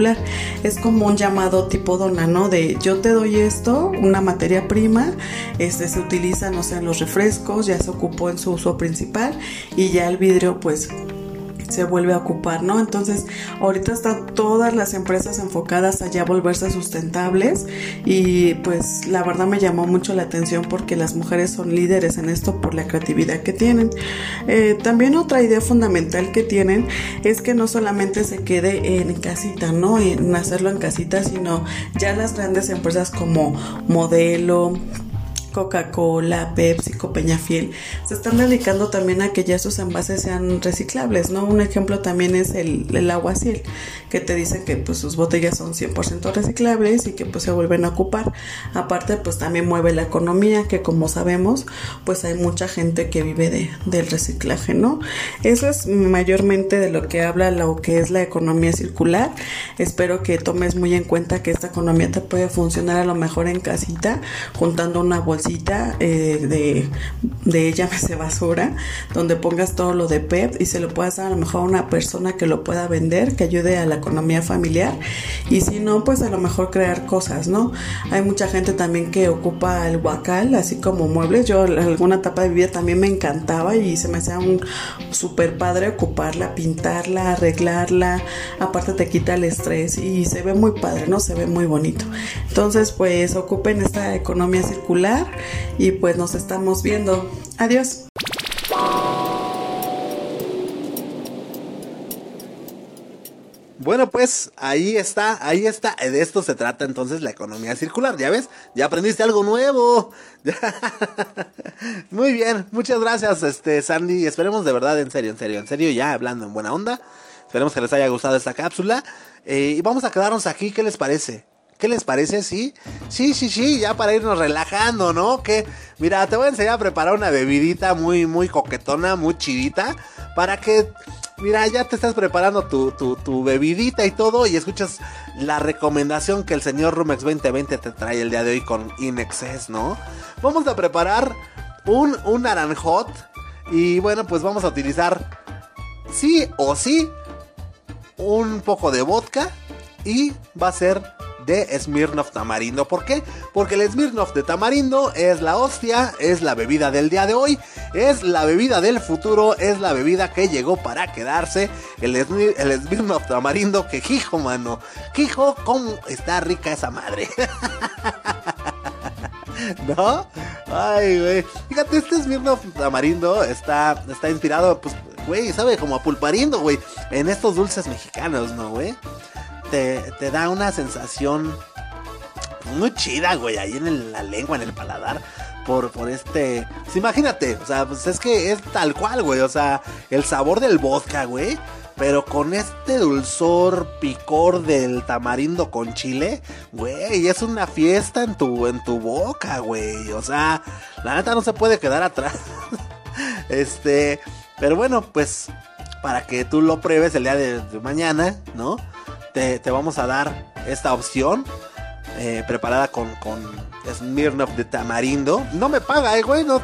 [SPEAKER 6] Es como un llamado tipo dona, ¿no? De yo te doy esto, una materia prima, este se utiliza, no sé, en los refrescos, ya se ocupó en su uso principal y ya el vidrio pues se vuelve a ocupar, ¿no? Entonces, ahorita están todas las empresas enfocadas a volverse sustentables y pues la verdad me llamó mucho la atención porque las mujeres son líderes en esto por la creatividad que tienen. Eh, también otra idea fundamental que tienen es que no solamente se quede en casita, ¿no? En hacerlo en casita, sino ya las grandes empresas como Modelo, Coca-Cola, Pepsi, Peñafiel, se están dedicando también a que ya sus envases sean reciclables, ¿no? Un ejemplo también es el, el agua Ciel, que te dicen que pues sus botellas son 100% reciclables y que pues se vuelven a ocupar. Aparte pues también mueve la economía, que como sabemos pues hay mucha gente que vive de, del reciclaje, ¿no? Eso es mayormente de lo que habla lo que es la economía circular. Espero que tomes muy en cuenta que esta economía te puede funcionar a lo mejor en casita, juntando una bolsita eh, de, de llámese basura, donde pongas todo lo de PEP y se lo puedas dar a lo mejor a una persona que lo pueda vender, que ayude a la economía familiar. Y si no, pues a lo mejor crear cosas, ¿no? Hay mucha gente también que ocupa el guacal, así como muebles. Yo alguna etapa de vida también me encantaba y se me hacía un super padre ocuparla, pintarla, arreglarla. Aparte te quita el estrés y se ve muy padre, ¿no? Se ve muy bonito. Entonces, pues ocupen esta economía circular y pues nos estamos viendo. Adiós.
[SPEAKER 3] Bueno, pues ahí está, ahí está. De esto se trata entonces la economía circular. ¿Ya ves? Ya aprendiste algo nuevo. Muy bien, muchas gracias, este Sandy. Esperemos de verdad, en serio, en serio, en serio, ya hablando en buena onda. Esperemos que les haya gustado esta cápsula. Eh, y vamos a quedarnos aquí, ¿qué les parece? ¿Qué les parece? Sí, sí, sí, sí, ya para irnos relajando, ¿no? Que, mira, te voy a enseñar a preparar una bebidita muy, muy coquetona, muy chidita, para que, mira, ya te estás preparando tu, tu, bebidita y todo, y escuchas la recomendación que el señor Rumex 2020 te trae el día de hoy con Inexcess, ¿no? Vamos a preparar un, un naranjot, y bueno, pues vamos a utilizar, sí o sí, un poco de vodka, y va a ser de Smirnoff Tamarindo. ¿Por qué? Porque el Smirnoff de Tamarindo es la hostia, es la bebida del día de hoy, es la bebida del futuro, es la bebida que llegó para quedarse. El, Smir Smirnoff Tamarindo, que hijo, mano, hijo, cómo está rica esa madre. ¿No? Ay, güey. Fíjate, este Smirnoff Tamarindo está, está inspirado, pues, güey, sabe como a pulparindo, güey, en estos dulces mexicanos, ¿no, güey? Te, da una sensación muy chida, güey, ahí en la lengua, en el paladar. Por, por este. Pues imagínate, o sea, pues es que es tal cual, güey. O sea, el sabor del vodka, güey. Pero con este dulzor picor del tamarindo con chile, güey, es una fiesta en tu, en tu boca, güey. O sea, la neta no se puede quedar atrás. este, pero bueno, pues para que tú lo pruebes el día de mañana, ¿no? Te, te, vamos a dar esta opción eh, preparada con, con Smirnoff de tamarindo. No me paga, eh, güey. No,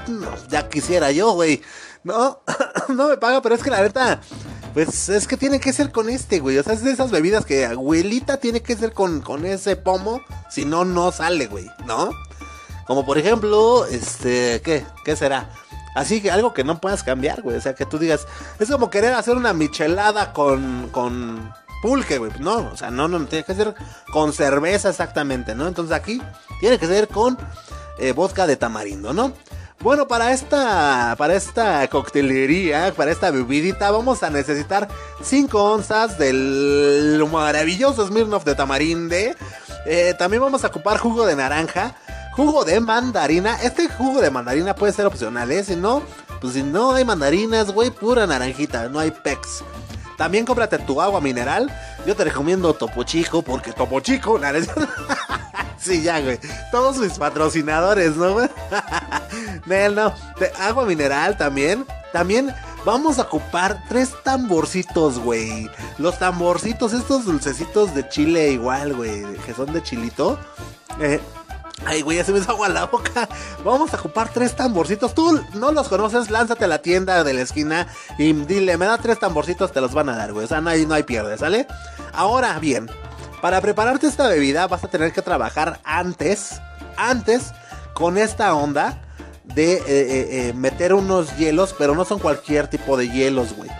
[SPEAKER 3] ya quisiera yo, güey. No, no me paga, pero es que la neta, pues es que tiene que ser con este, güey. O sea, es de esas bebidas que abuelita tiene que ser con, con ese pomo. Si no, no sale, güey, ¿no? Como por ejemplo, este, ¿qué? ¿Qué será? Así que algo que no puedas cambiar, güey. O sea, que tú digas, es como querer hacer una michelada con, con pulque, güey. No, o sea, no, no, tiene que ser con cerveza exactamente, ¿no? Entonces aquí tiene que ser con eh, vodka de tamarindo, ¿no? Bueno, para esta, para esta coctelería, para esta bebidita, vamos a necesitar 5 onzas del maravilloso Smirnoff de tamarinde. Eh, también vamos a ocupar jugo de naranja, jugo de mandarina. Este jugo de mandarina puede ser opcional, ¿eh? Si no, pues si no hay mandarinas, güey, pura naranjita, no hay pex. También cómprate tu agua mineral. Yo te recomiendo Topo Chico, porque Topo Chico. sí, ya, güey. Todos mis patrocinadores, ¿no, güey? no, agua mineral también. También vamos a ocupar tres tamborcitos, güey. Los tamborcitos, estos dulcecitos de chile igual, güey. Que son de chilito. Eh, Ay, güey, ya se me hizo agua la boca. Vamos a ocupar tres tamborcitos. Tú no los conoces, lánzate a la tienda de la esquina y dile, me da tres tamborcitos, te los van a dar, güey. O sea, no hay, no hay pierde, ¿sale? Ahora bien, para prepararte esta bebida vas a tener que trabajar antes, antes, con esta onda de eh, eh, eh, meter unos hielos, pero no son cualquier tipo de hielos, güey.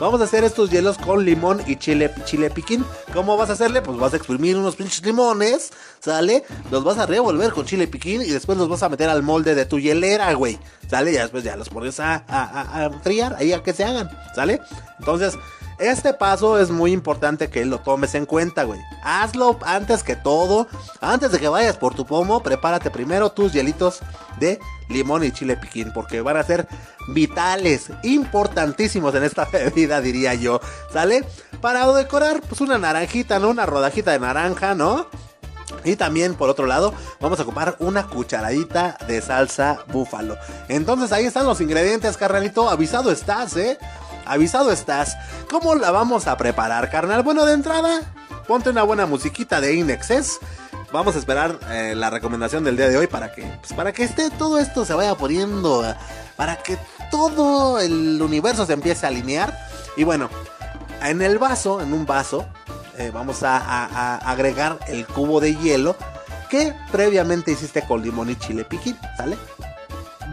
[SPEAKER 3] Vamos a hacer estos hielos con limón y chile, chile piquín. ¿Cómo vas a hacerle? Pues vas a exprimir unos pinches limones, ¿sale? Los vas a revolver con chile piquín y después los vas a meter al molde de tu hielera, güey. ¿Sale? Y después ya los pones a, a, a, a ahí a que se hagan, ¿sale? Entonces, Este paso es muy importante que lo tomes en cuenta, güey. Hazlo antes que todo. Antes de que vayas por tu pomo, prepárate primero tus hielitos de limón y chile piquín. Porque van a ser vitales, importantísimos en esta bebida, diría yo. ¿Sale? Para decorar, pues una naranjita, ¿no? Una rodajita de naranja, ¿no? Y también por otro lado vamos a ocupar una cucharadita de salsa búfalo. Entonces ahí están los ingredientes, carnalito. Avisado estás, ¿eh? Avisado estás. ¿Cómo la vamos a preparar, carnal? Bueno, de entrada, ponte una buena musiquita de Inexes. Vamos a esperar eh, la recomendación del día de hoy para que, pues, para que esté todo esto se vaya poniendo, eh, para que todo el universo se empiece a alinear. Y bueno, en el vaso, en un vaso, eh, vamos a, agregar el cubo de hielo que previamente hiciste con limón y chile piquín, ¿sale?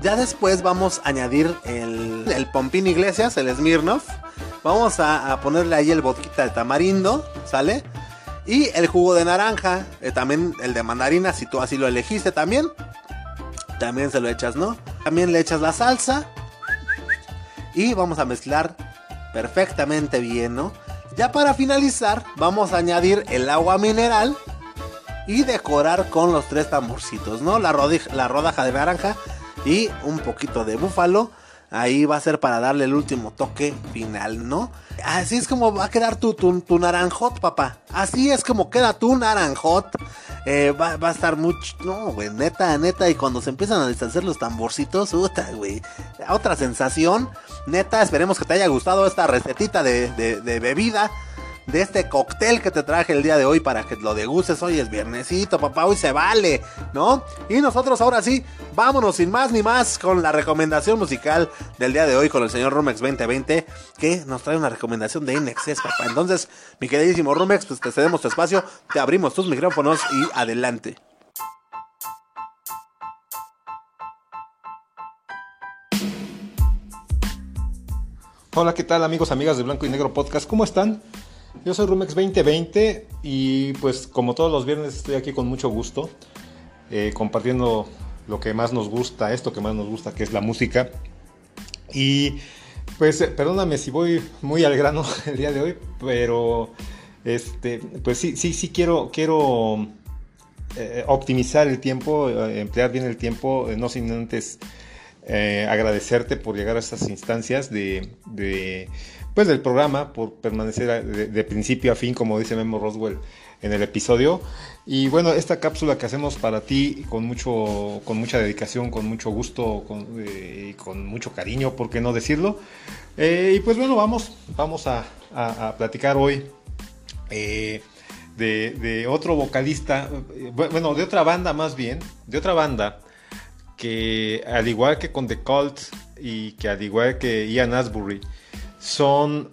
[SPEAKER 3] Ya después vamos a añadir el, el Pompín Iglesias, el Smirnoff. Vamos a, ponerle ahí el vodka de tamarindo, ¿sale? Y el jugo de naranja, eh, también el de mandarina, si tú así lo elegiste también. También se lo echas, ¿no? También le echas la salsa. Y vamos a mezclar perfectamente bien, ¿no? Ya para finalizar, vamos a añadir el agua mineral y decorar con los tres tamborcitos, ¿no? La, la rodaja de naranja y un poquito de búfalo. Ahí va a ser para darle el último toque final, ¿no? Así es como va a quedar tu, tu, tu naranjot, papá. Así es como queda tu naranjot. Eh, va, va a estar mucho... No, güey, neta, neta. Y cuando se empiezan a deshacer los tamborcitos, puta, güey. Otra sensación. Neta, esperemos que te haya gustado esta recetita de, de- de bebida de este cóctel que te traje el día de hoy para que lo degustes. Hoy es viernesito, papá, hoy se vale, ¿no? Y nosotros ahora sí, vámonos sin más ni más con la recomendación musical del día de hoy con el señor Rumex 2020, que nos trae una recomendación de Inexcess, papá. Entonces, mi queridísimo Rumex, pues te cedemos tu espacio, te abrimos tus micrófonos y adelante.
[SPEAKER 7] Hola, ¿qué tal amigos, amigas de Blanco y Negro Podcast? ¿Cómo están? Yo soy Rumex 2020 y pues como todos los viernes estoy aquí con mucho gusto eh, compartiendo lo que más nos gusta, esto que más nos gusta, que es la música. Y pues eh, perdóname si voy muy al grano el día de hoy, pero este, pues sí, sí, sí quiero, quiero eh, optimizar el tiempo, emplear bien el tiempo, no sin antes eh, agradecerte por llegar a estas instancias de, pues del programa, por permanecer de, principio a fin, como dice Memo Roswell en el episodio. Y bueno, esta cápsula que hacemos para ti con mucho, con mucha dedicación, con mucho gusto, con, eh, con mucho cariño, ¿por qué no decirlo? Eh, y pues bueno, vamos, vamos a, a- a platicar hoy de, de otro vocalista, bu- bueno, de otra banda más bien, de otra banda que al igual que con The Cult y que al igual que Ian Asbury, son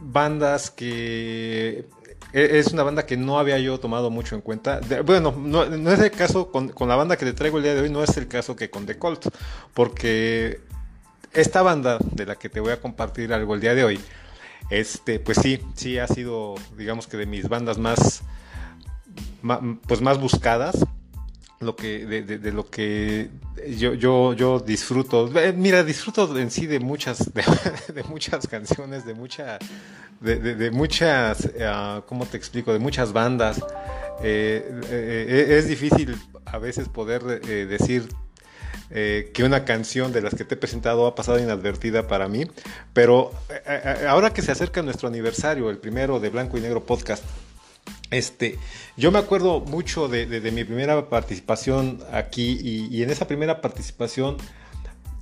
[SPEAKER 7] bandas que e- es una banda que no había yo tomado mucho en cuenta. Bueno, no, es el caso con, la banda que te traigo el día de hoy, no es el caso que con The Cult, porque esta banda de la que te voy a compartir algo el día de hoy, este, pues sí, sí ha sido, digamos que de mis bandas más, pues más buscadas, lo que, de, de- lo que yo, yo, yo disfruto. Eh, Mira, disfruto en sí de muchas, de, muchas canciones, de mucha, de, muchas, ah, ¿cómo te explico? De muchas bandas. Eh, es difícil a veces poder decir que una canción de las que te he presentado ha pasado inadvertida para mí, pero ahora que se acerca nuestro aniversario, el primero de Blanco y Negro Podcast, este, yo me acuerdo mucho de, de- mi primera participación aquí y, en esa primera participación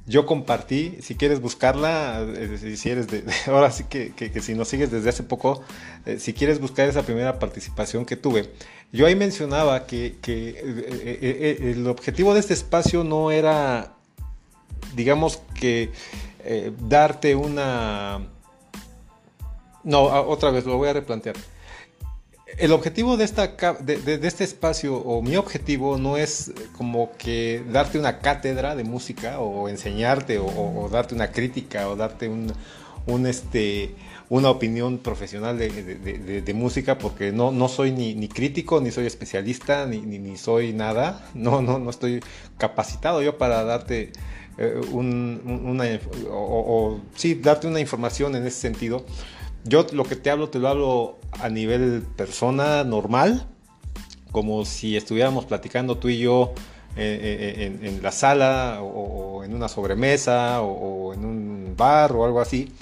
[SPEAKER 7] yo compartí, si quieres buscarla, eh, si- eres de, ahora sí que, que- si nos sigues desde hace poco, eh, si quieres buscar esa primera participación que tuve, yo ahí mencionaba que, que, eh, el objetivo de este espacio no era, digamos que, darte una... No, otra vez lo voy a replantear el objetivo de, esta, de, de- este espacio, o mi objetivo, no es como que darte una cátedra de música, o enseñarte, o, darte una crítica, o darte un, este, una opinión profesional de, música, porque no, no soy ni, ni crítico, ni soy especialista, ni, ni, soy nada. No, no, no estoy capacitado yo para darte eh, un- un- una, o, sí, darte una información en ese sentido. Yo lo que te hablo, te lo hablo a nivel persona normal, como si estuviéramos platicando tú y yo eh, eh, en, la sala o, en una sobremesa o, en un bar o algo así.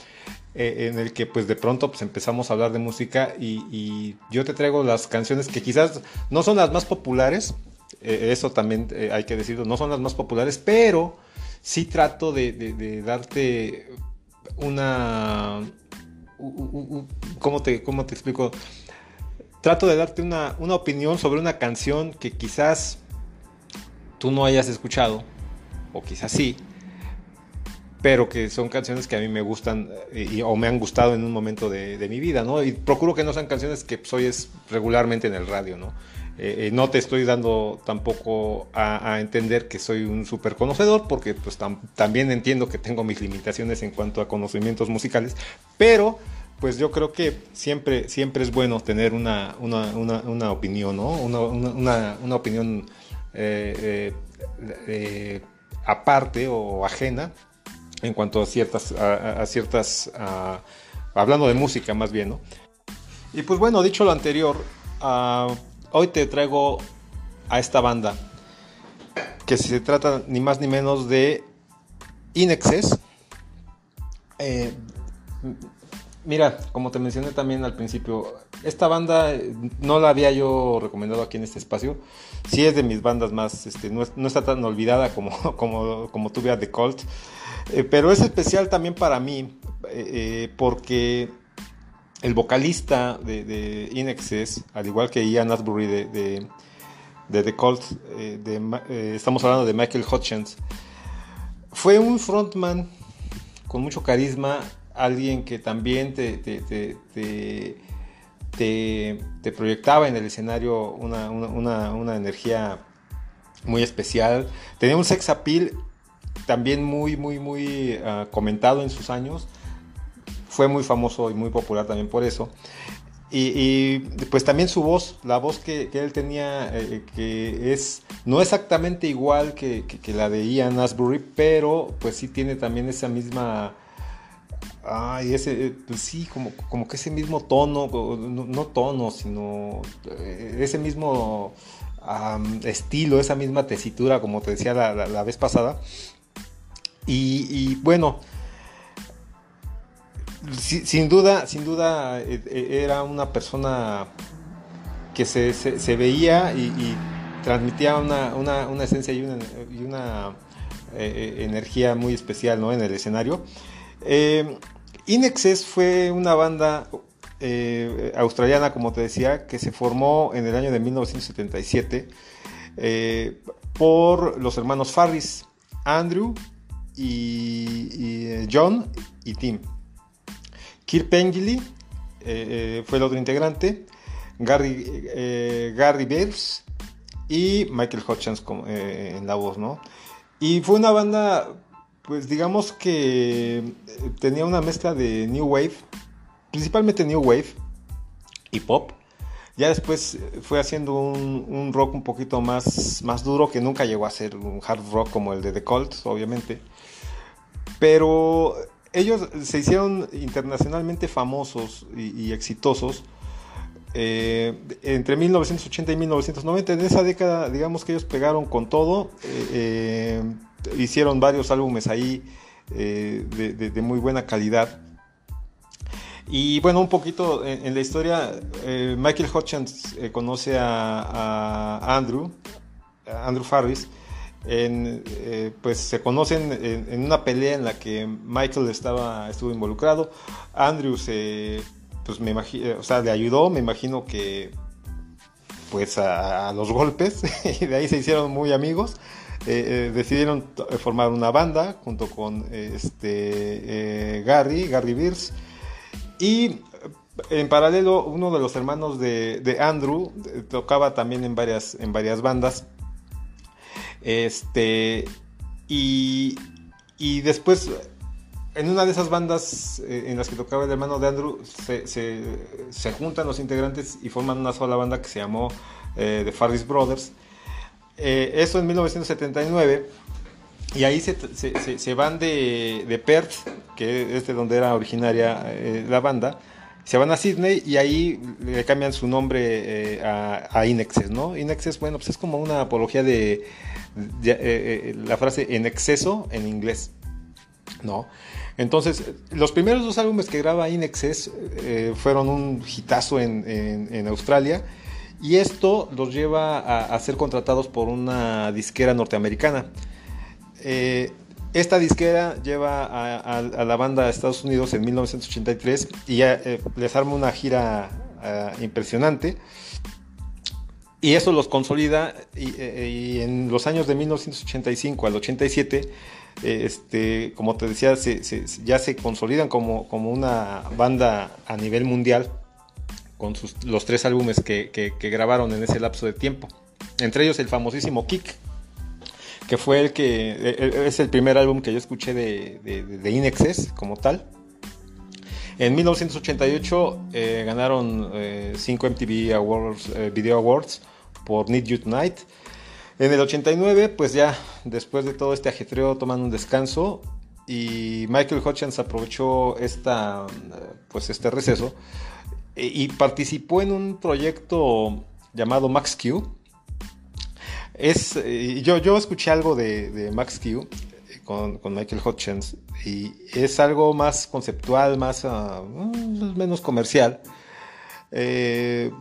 [SPEAKER 7] Eh, en el que pues de pronto pues empezamos a hablar de música y, yo te traigo las canciones que quizás no son las más populares, eso también hay que decirlo, no son las más populares, pero sí trato de, darte una... ¿cómo, te, ¿Cómo te explico? Trato de darte una, una opinión sobre una canción que quizás tú no hayas escuchado, o quizás sí, pero que son canciones que a mí me gustan eh, o me han gustado en un momento de, mi vida, ¿no? Y procuro que no sean canciones que soy pues, regularmente en el radio, ¿no? Eh, eh, no te estoy dando tampoco a, entender que soy un súper conocedor, porque pues también entiendo que tengo mis limitaciones en cuanto a conocimientos musicales, pero pues yo creo que siempre, siempre es bueno tener una, una, opinión, ¿no? Una, una opinión eh, eh, aparte o ajena en cuanto a ciertas, a, ciertas, hablando de música más bien, ¿no? Y pues bueno, dicho lo anterior, ah, hoy te traigo a esta banda que se trata ni más ni menos de Inexes. Eh, mira, como te mencioné también al principio, esta banda no la había yo recomendado aquí en este espacio. Sí es de mis bandas más, este, no, está tan olvidada como, como, como tuve a The Cult, eh, pero es especial también para mí eh, eh, porque el vocalista de, de al igual que Ian Asbury de, de, The Cult, estamos hablando de Michael Hutchins, fue un frontman con mucho carisma, alguien que también te, te te, proyectaba en el escenario una, energía muy especial. Tenía un sex appeal también muy, muy, muy ah, comentado en sus años. Fue muy famoso y muy popular también por eso. Y, pues también su voz, la voz que, él tenía, eh, que es no exactamente igual que, que, la de Ian Asbury, pero pues sí tiene también esa misma Ay, ese, eh, pues sí, como, como que ese mismo tono, no, tono, sino eh, ese mismo estilo, esa misma tesitura, como te decía la, vez pasada. Y, bueno, sin duda, sin duda eh, era una persona que se, veía y, transmitía una, esencia y una, energía muy especial ¿no? en el escenario. Inexes fue una banda eh, australiana, como te decía, que se formó en el año de 1977 eh, por los hermanos Farris, Andrew y, John y Tim. Kirk Pengilly fue el otro integrante, Gary, Gary y Michael Hutchins en la voz, ¿no? Y fue una banda pues digamos que eh, tenía una mezcla de New Wave, principalmente New Wave y pop. Ya después eh, fue haciendo un, rock un poquito más, más duro que nunca llegó a ser un hard rock como el de The Cult, obviamente. Pero ellos se hicieron internacionalmente famosos y, exitosos eh, entre 1980 y 1990. En esa década, digamos que ellos pegaron con todo hicieron varios álbumes ahí eh, de, muy buena calidad. Y bueno, un poquito en, la historia, eh, Michael Hutchins eh, conoce a, Andrew, Andrew Farris, pues se conocen en, una pelea en la que Michael estaba, estuvo involucrado. Andrew se, pues me imagino, o sea, le ayudó, me imagino que pues a los golpes, y de ahí se hicieron muy amigos. Eh, eh, decidieron eh, formar una banda junto con este, Gary, Gary Beers. Y en paralelo, uno de los hermanos de, Andrew tocaba también en varias, en varias bandas. Este, y, después, en una de esas bandas en las que tocaba el hermano de Andrew, se, juntan los integrantes y forman una sola banda que se llamó The Farris Brothers. Eh, eso en 1979. Y ahí se, van de, Perth, que es de donde era originaria eh, la banda, se van a Sydney y ahí le cambian su nombre eh, a, Inexes, ¿no? Inexes, bueno, pues es como una apología de, eh, la frase en exceso en inglés, ¿no? Entonces, los primeros dos álbumes que graba Inexes fueron un hitazo en, en, Australia y esto los lleva a, ser contratados por una disquera norteamericana. Esta disquera lleva a, la banda a Estados Unidos en 1983 y eh, les arma una gira uh, impresionante. Y eso los consolida y, eh, en los años de 1985 al 87, eh, este, como te decía, se, ya se consolidan como, como, una banda a nivel mundial con sus, los tres álbumes que, que, grabaron en ese lapso de tiempo. Entre ellos el famosísimo Kick, que fue el que es el primer álbum que yo escuché de, de, de Inexes como tal. En 1988 eh, ganaron 5 eh, MTV Awards, eh, Video Awards por Need You Tonight. En el 89, pues ya después de todo este ajetreo toman un descanso y Michael Hutchins aprovechó esta, pues este receso y participó en un proyecto llamado Max Q, es, eh, yo, yo escuché algo de, de Max Q eh, con, con, Michael Hutchins y es algo más conceptual, más uh, menos comercial. Eh,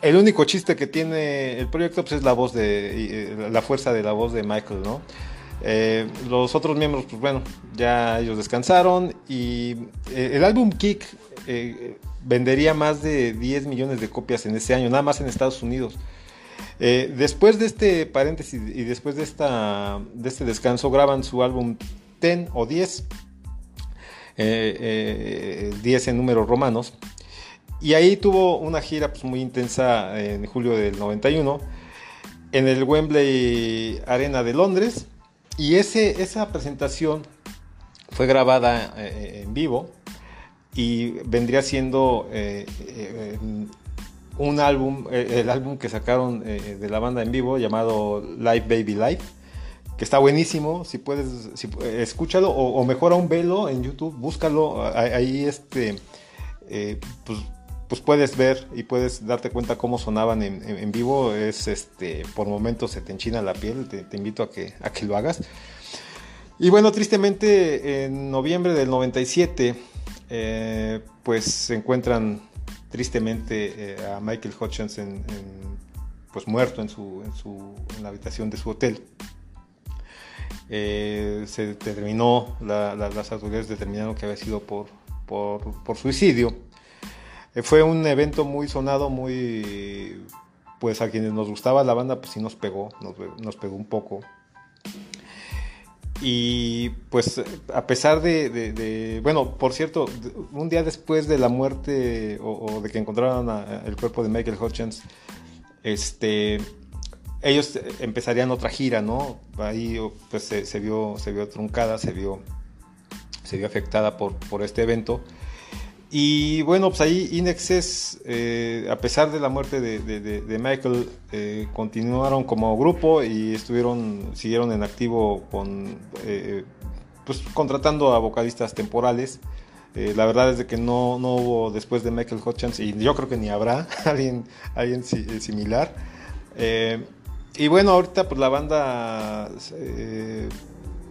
[SPEAKER 7] el único chiste que tiene el proyecto pues, es la voz de la fuerza de la voz de Michael, ¿no? Eh, los otros miembros, pues bueno, ya ellos descansaron y eh, el álbum Kick eh, vendería más de 10 millones de copias en ese año, nada más en Estados Unidos. Eh, después de este paréntesis y después de, esta, de este descanso, graban su álbum 10 o 10, eh, eh, 10 en números romanos. Y ahí tuvo una gira pues, muy intensa en julio del 91 en el Wembley Arena de Londres. Y ese, esa presentación fue grabada eh, en vivo y vendría siendo eh, eh, un álbum, eh, el álbum que sacaron de la banda en vivo llamado Live Baby Live, que está buenísimo, si puedes, escúchalo o, mejor aún velo en YouTube, búscalo, ahí este, pues, pues, puedes ver y puedes darte cuenta cómo sonaban en, en, en, vivo, es este, por momentos se te enchina la piel, te, te invito a que, a que lo hagas. Y bueno, tristemente en noviembre del 97, eh, pues se encuentran tristemente eh, a Michael Hutchins en, pues muerto en, su, en, su, la habitación de su hotel. Eh, se determinó, la, la, las autoridades determinaron que había sido por, por, suicidio. Fue un evento muy sonado, muy, pues a quienes nos gustaba la banda, pues sí nos pegó, nos pegó un poco. Y pues a pesar de, bueno, por cierto, un día después de la muerte o, de que encontraron el cuerpo de Michael Hutchins, este, ellos empezarían otra gira, ¿no? Ahí pues se, se, vio, se vio truncada, se vio, se vio afectada por, por este evento. Y bueno, pues ahí Inexes, eh, a pesar de la muerte de, de, Michael, eh, continuaron como grupo y estuvieron, siguieron en activo con, eh, pues contratando a vocalistas temporales. Eh, la verdad es de que no, no hubo después de Michael Hutchins y yo creo que ni habrá alguien, alguien similar. y bueno, ahorita pues la banda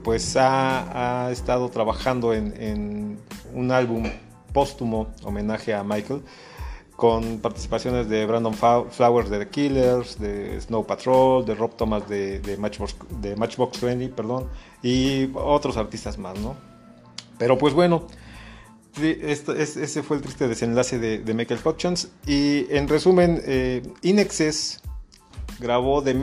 [SPEAKER 7] pues ha, ha, estado trabajando en un álbum póstumo homenaje a Michael, con participaciones de Brandon Flowers de The Killers, de Snow Patrol, de Rob Thomas de, Matchbox, de Matchbox 20, perdón, y otros artistas más, ¿no? Pero pues bueno, ese fue el triste desenlace de, Michael Hutchins. Y en resumen, eh, Inexes grabó de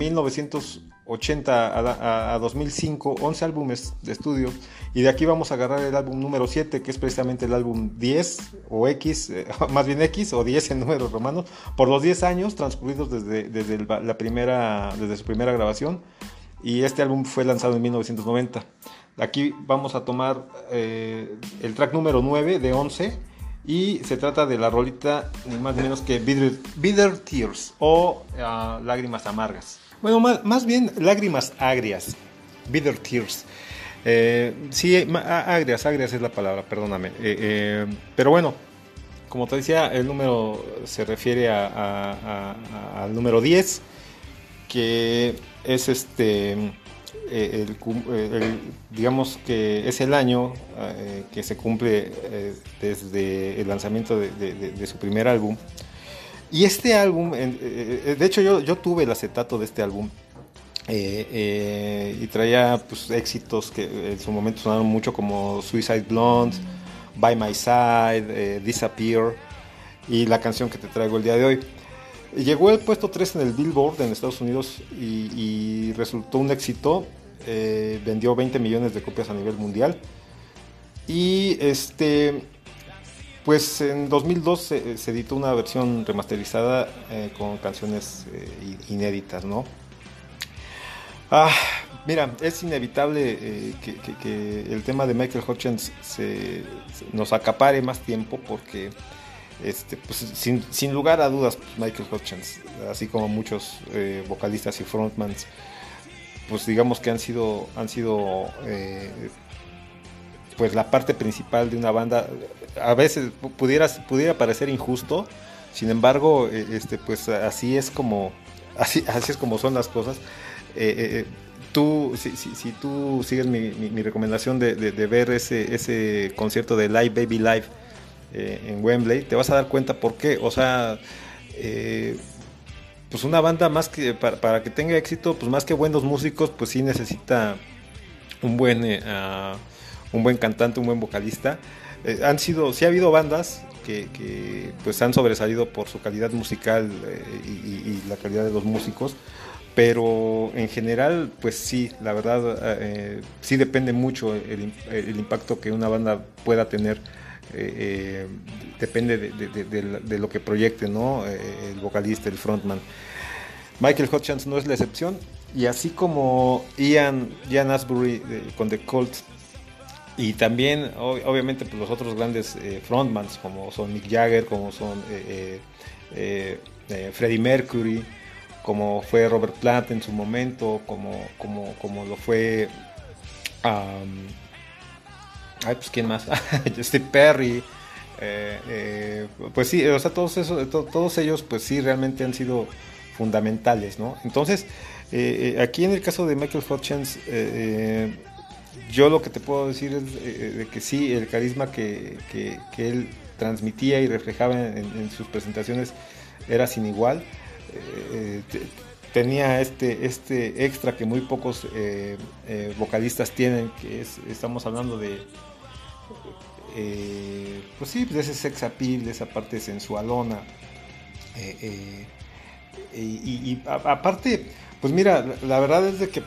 [SPEAKER 7] 1980 a, a, a 2005 11 álbumes de estudio y de aquí vamos a agarrar el álbum número 7, que es precisamente el álbum 10 o X, eh, más bien X o 10 en números romanos, por los 10 años transcurridos desde, desde, el, la primera, desde su primera grabación. Y este álbum fue lanzado en 1990. Aquí vamos a tomar eh, el track número 9 de 11 y se trata de la rolita ni más ni menos que Bitter, Bitter Tears o uh, Lágrimas Amargas. Bueno, más, más bien Lágrimas Agrias, Bitter Tears. Eh, sí, agrias, agrias es la palabra, perdóname. Eh, eh, pero bueno, como te decía, el número se refiere a- al número 10, que es este, eh, eh, digamos que es el año que se cumple eh, desde el lanzamiento de su primer álbum. Y este álbum, eh, eh, de hecho yo, yo tuve el acetato de este álbum eh, y traía pues, éxitos que en su momento sonaron mucho como Suicide Blonde, By My Side, Disappear y la canción que te traigo el día de hoy. Llegó al puesto 3 en el Billboard en Estados Unidos y, y resultó un éxito. vendió 20 millones de copias a nivel mundial. Y este, pues en 2002 se, editó una versión remasterizada eh, con canciones eh, inéditas, ¿no? Ah, mira, es inevitable eh, que, el tema de Michael Hutchins nos acapare más tiempo porque, este, pues, sin, lugar a dudas, pues, Michael Hutchins, así como muchos vocalistas y frontmans, pues digamos que han sido, han sido pues la parte principal de una banda. A veces pu- pudiera, pudiera parecer injusto, sin embargo, eh, este, pues así es como, así, así es como son las cosas. Eh, eh, tú, si, si- tú sigues mi, mi- recomendación de, de- ver ese, ese concierto de Live Baby Live eh, en Wembley, te vas a dar cuenta por qué. O sea, pues una banda más que para, para que tenga éxito, pues más que buenos músicos, pues sí necesita un buen ah, un buen cantante, un buen vocalista. Eh, han sido, sí ha habido bandas que, que, pues han sobresalido por su calidad musical eh, y, y- la calidad de los músicos, pero en general, pues sí, la verdad, eh, sí depende mucho el, el impacto que una banda pueda tener. eh, eh, depende de, de- de- de lo que proyecte, ¿no? Eh, el vocalista, el frontman. Michael Hutchins no es la excepción. Y así como Ian, Ian Asbury con The Cult y también, ob- obviamente, pues, los otros grandes eh, frontmans, como son Mick Jagger, como son eh, eh, eh, eh, Freddie Mercury, como fue Robert Plant en su momento, como, como, como lo fue. am, ay, pues, ¿quién más? Steve Perry. pues sí, o sea, todos, esos, to- todos ellos, pues sí, realmente han sido fundamentales, ¿no? Entonces, eh, aquí en el caso de Michael Hutchins, eh, yo lo que te puedo decir es eh, de que sí, el carisma que, que- él transmitía y reflejaba en, sus presentaciones era sin igual. Eh, te- tenía este, este extra que muy pocos eh, eh, vocalistas tienen, que es, estamos hablando de, eh, pues sí, de ese sex appeal, de esa parte sensualona. Eh, eh, y, aparte, pues mira, la, la verdad es de que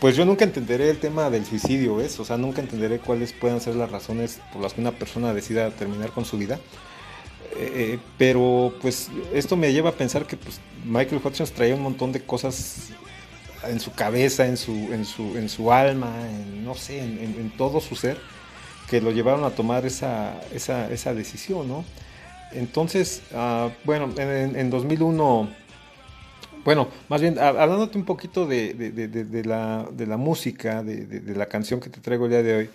[SPEAKER 7] pues yo nunca entenderé el tema del suicidio, ¿ves? O sea, nunca entenderé cuáles puedan ser las razones por las que una persona decida terminar con su vida. Eh, eh, pero pues esto me lleva a pensar que pues, Michael Hutchins traía un montón de cosas en su cabeza, en su, en su, en su alma, en, no sé, en, todo su ser, que lo llevaron a tomar esa, esa, esa decisión, ¿no? Entonces, ah, bueno, en, en- en 2001 bueno, más bien, hab- hablándote un poquito de, la, música, de, la canción que te traigo el día de hoy,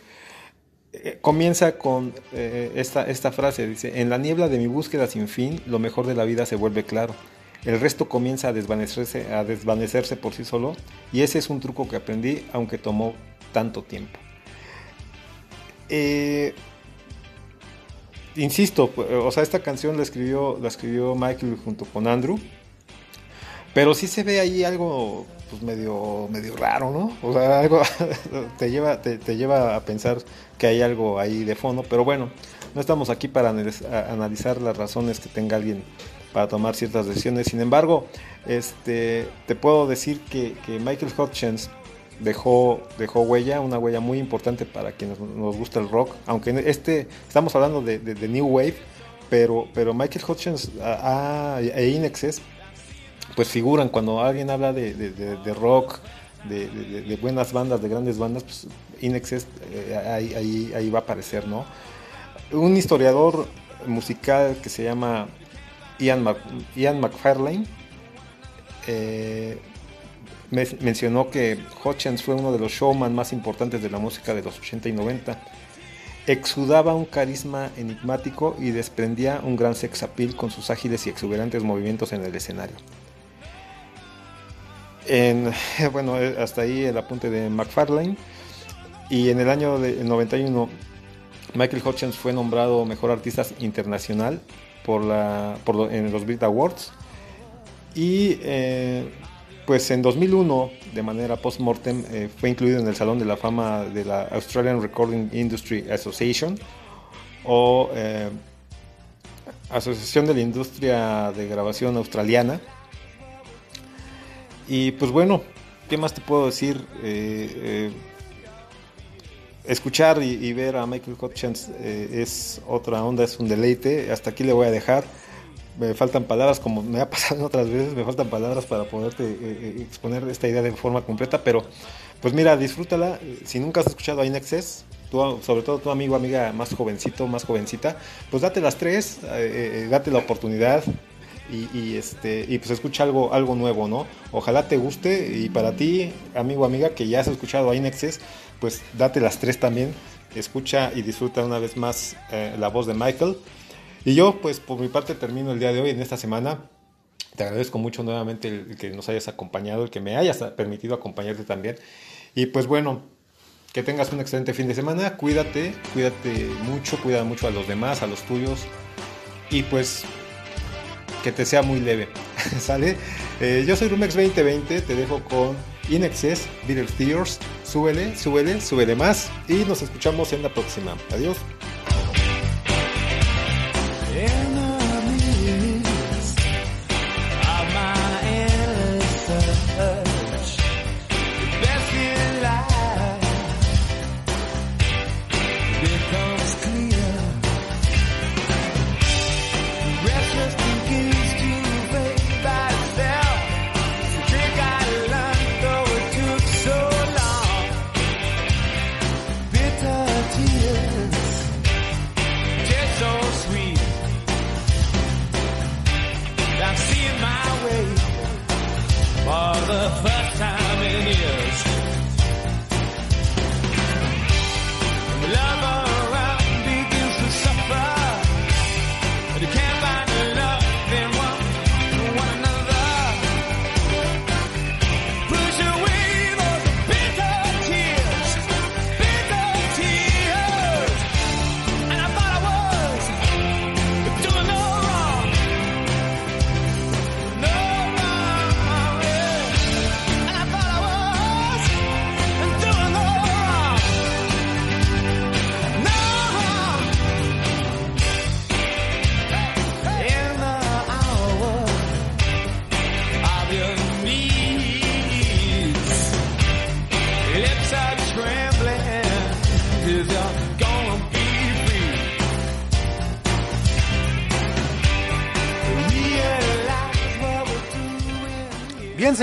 [SPEAKER 7] eh, comienza con eh, esta, frase, dice, en la niebla de mi búsqueda sin fin, lo mejor de la vida se vuelve claro. El resto comienza a desvanecerse, a desvanecerse por sí solo, y ese es un truco que aprendí, aunque tomó tanto tiempo. Eh, insisto, pu- o sea, esta canción la escribió, la escribió Michael junto con Andrew. Pero sí se ve ahí algo pues medio, medio raro, ¿no? O sea, algo te lleva, te, lleva a pensar que hay algo ahí de fondo, pero bueno, no estamos aquí para analizar las razones que tenga alguien para tomar ciertas decisiones. Sin embargo, este, te puedo decir que, que Michael Hutchins dejó, dejó huella, una huella muy importante para quienes nos gusta el rock, aunque este estamos hablando de, de- de New Wave, pero, pero Michael Hutchins a- a- e Inexes pues figuran cuando alguien habla de, de- rock, de, de- buenas bandas, de grandes bandas, pues Inexes eh, ahí, ahí- ahí va a aparecer, ¿no? Un historiador musical que se llama Ian, Ian McFarlane eh, me- mencionó que Hutchins fue uno de los showman más importantes de la música de los 80 y 90 exudaba un carisma enigmático y desprendía un gran sex appeal con sus ágiles y exuberantes movimientos en el escenario. En, bueno, eh, hasta ahí el apunte de McFarlane. Y en el año de 91, Michael Hutchins fue nombrado mejor artista internacional por la, en los Brit Awards. Y eh, pues en 2001, de manera post-mortem, eh, fue incluido en el Salón de la Fama de la Australian Recording Industry Association o Asociación de la Industria de Grabación Australiana. Y pues bueno, ¿qué más te puedo decir? escuchar y, ver a Michael Hutchins es otra onda, es un deleite. Hasta aquí le voy a dejar me faltan palabras, como me ha pasado otras veces, me faltan palabras para poderte eh, eh, exponer esta idea de forma completa, pero pues mira, disfrútala. Si nunca has escuchado a Inexcess, sobre todo tu amigo, amiga más jovencito, más jovencita, pues date las tres, eh, date la oportunidad. Y, este y pues escucha algo algo nuevo no ojalá te guste y para ti amigo amiga que ya has escuchado a Inexcess pues date las tres también escucha y disfruta una vez más la voz de Michael y yo, pues por mi parte, termino el día de hoy, en esta semana. Te agradezco mucho nuevamente el que nos hayas acompañado, el que me hayas permitido acompañarte también. Y pues bueno, que tengas un excelente fin de semana. Cuídate, cuídate mucho, cuida mucho a los demás, a los tuyos. Y pues que te sea muy leve. ¿Sale? Eh, yo soy Rumex 2020, te dejo con In Excess, Beatles Tears. Súbele, súbele, súbele más. Y nos escuchamos en la próxima. Adiós.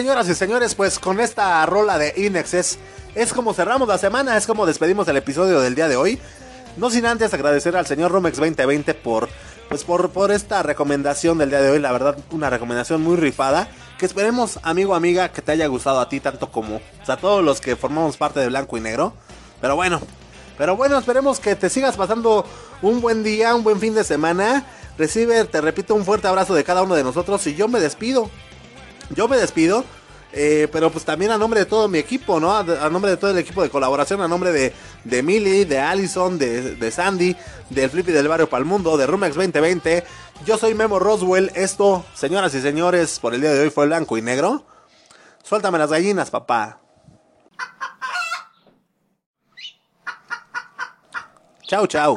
[SPEAKER 3] Señoras y señores, pues con esta rola de Inexes es como cerramos la semana, es como despedimos el episodio del día de hoy. No sin antes agradecer al señor Romex 2020 por, pues por, por esta recomendación del día de hoy. La verdad, una recomendación muy rifada. Que esperemos, amigo, amiga, que te haya gustado a ti tanto como a todos los que formamos parte de Blanco y Negro. Pero bueno, pero bueno, esperemos que te sigas pasando un buen día, un buen fin de semana. Recibe, te repito, un fuerte abrazo de cada uno de nosotros y yo me despido. Yo me despido. Eh, pero pues también a nombre de todo mi equipo, ¿no? A, nombre de todo el equipo de colaboración, a nombre de, de Millie, de Allison, de, de Sandy, del Flippy del Barrio Pal Mundo, de Rumex 2020. Yo soy Memo Roswell. Esto, señoras y señores, por el día de hoy fue blanco y negro. Suéltame las gallinas, papá. Chau, chau.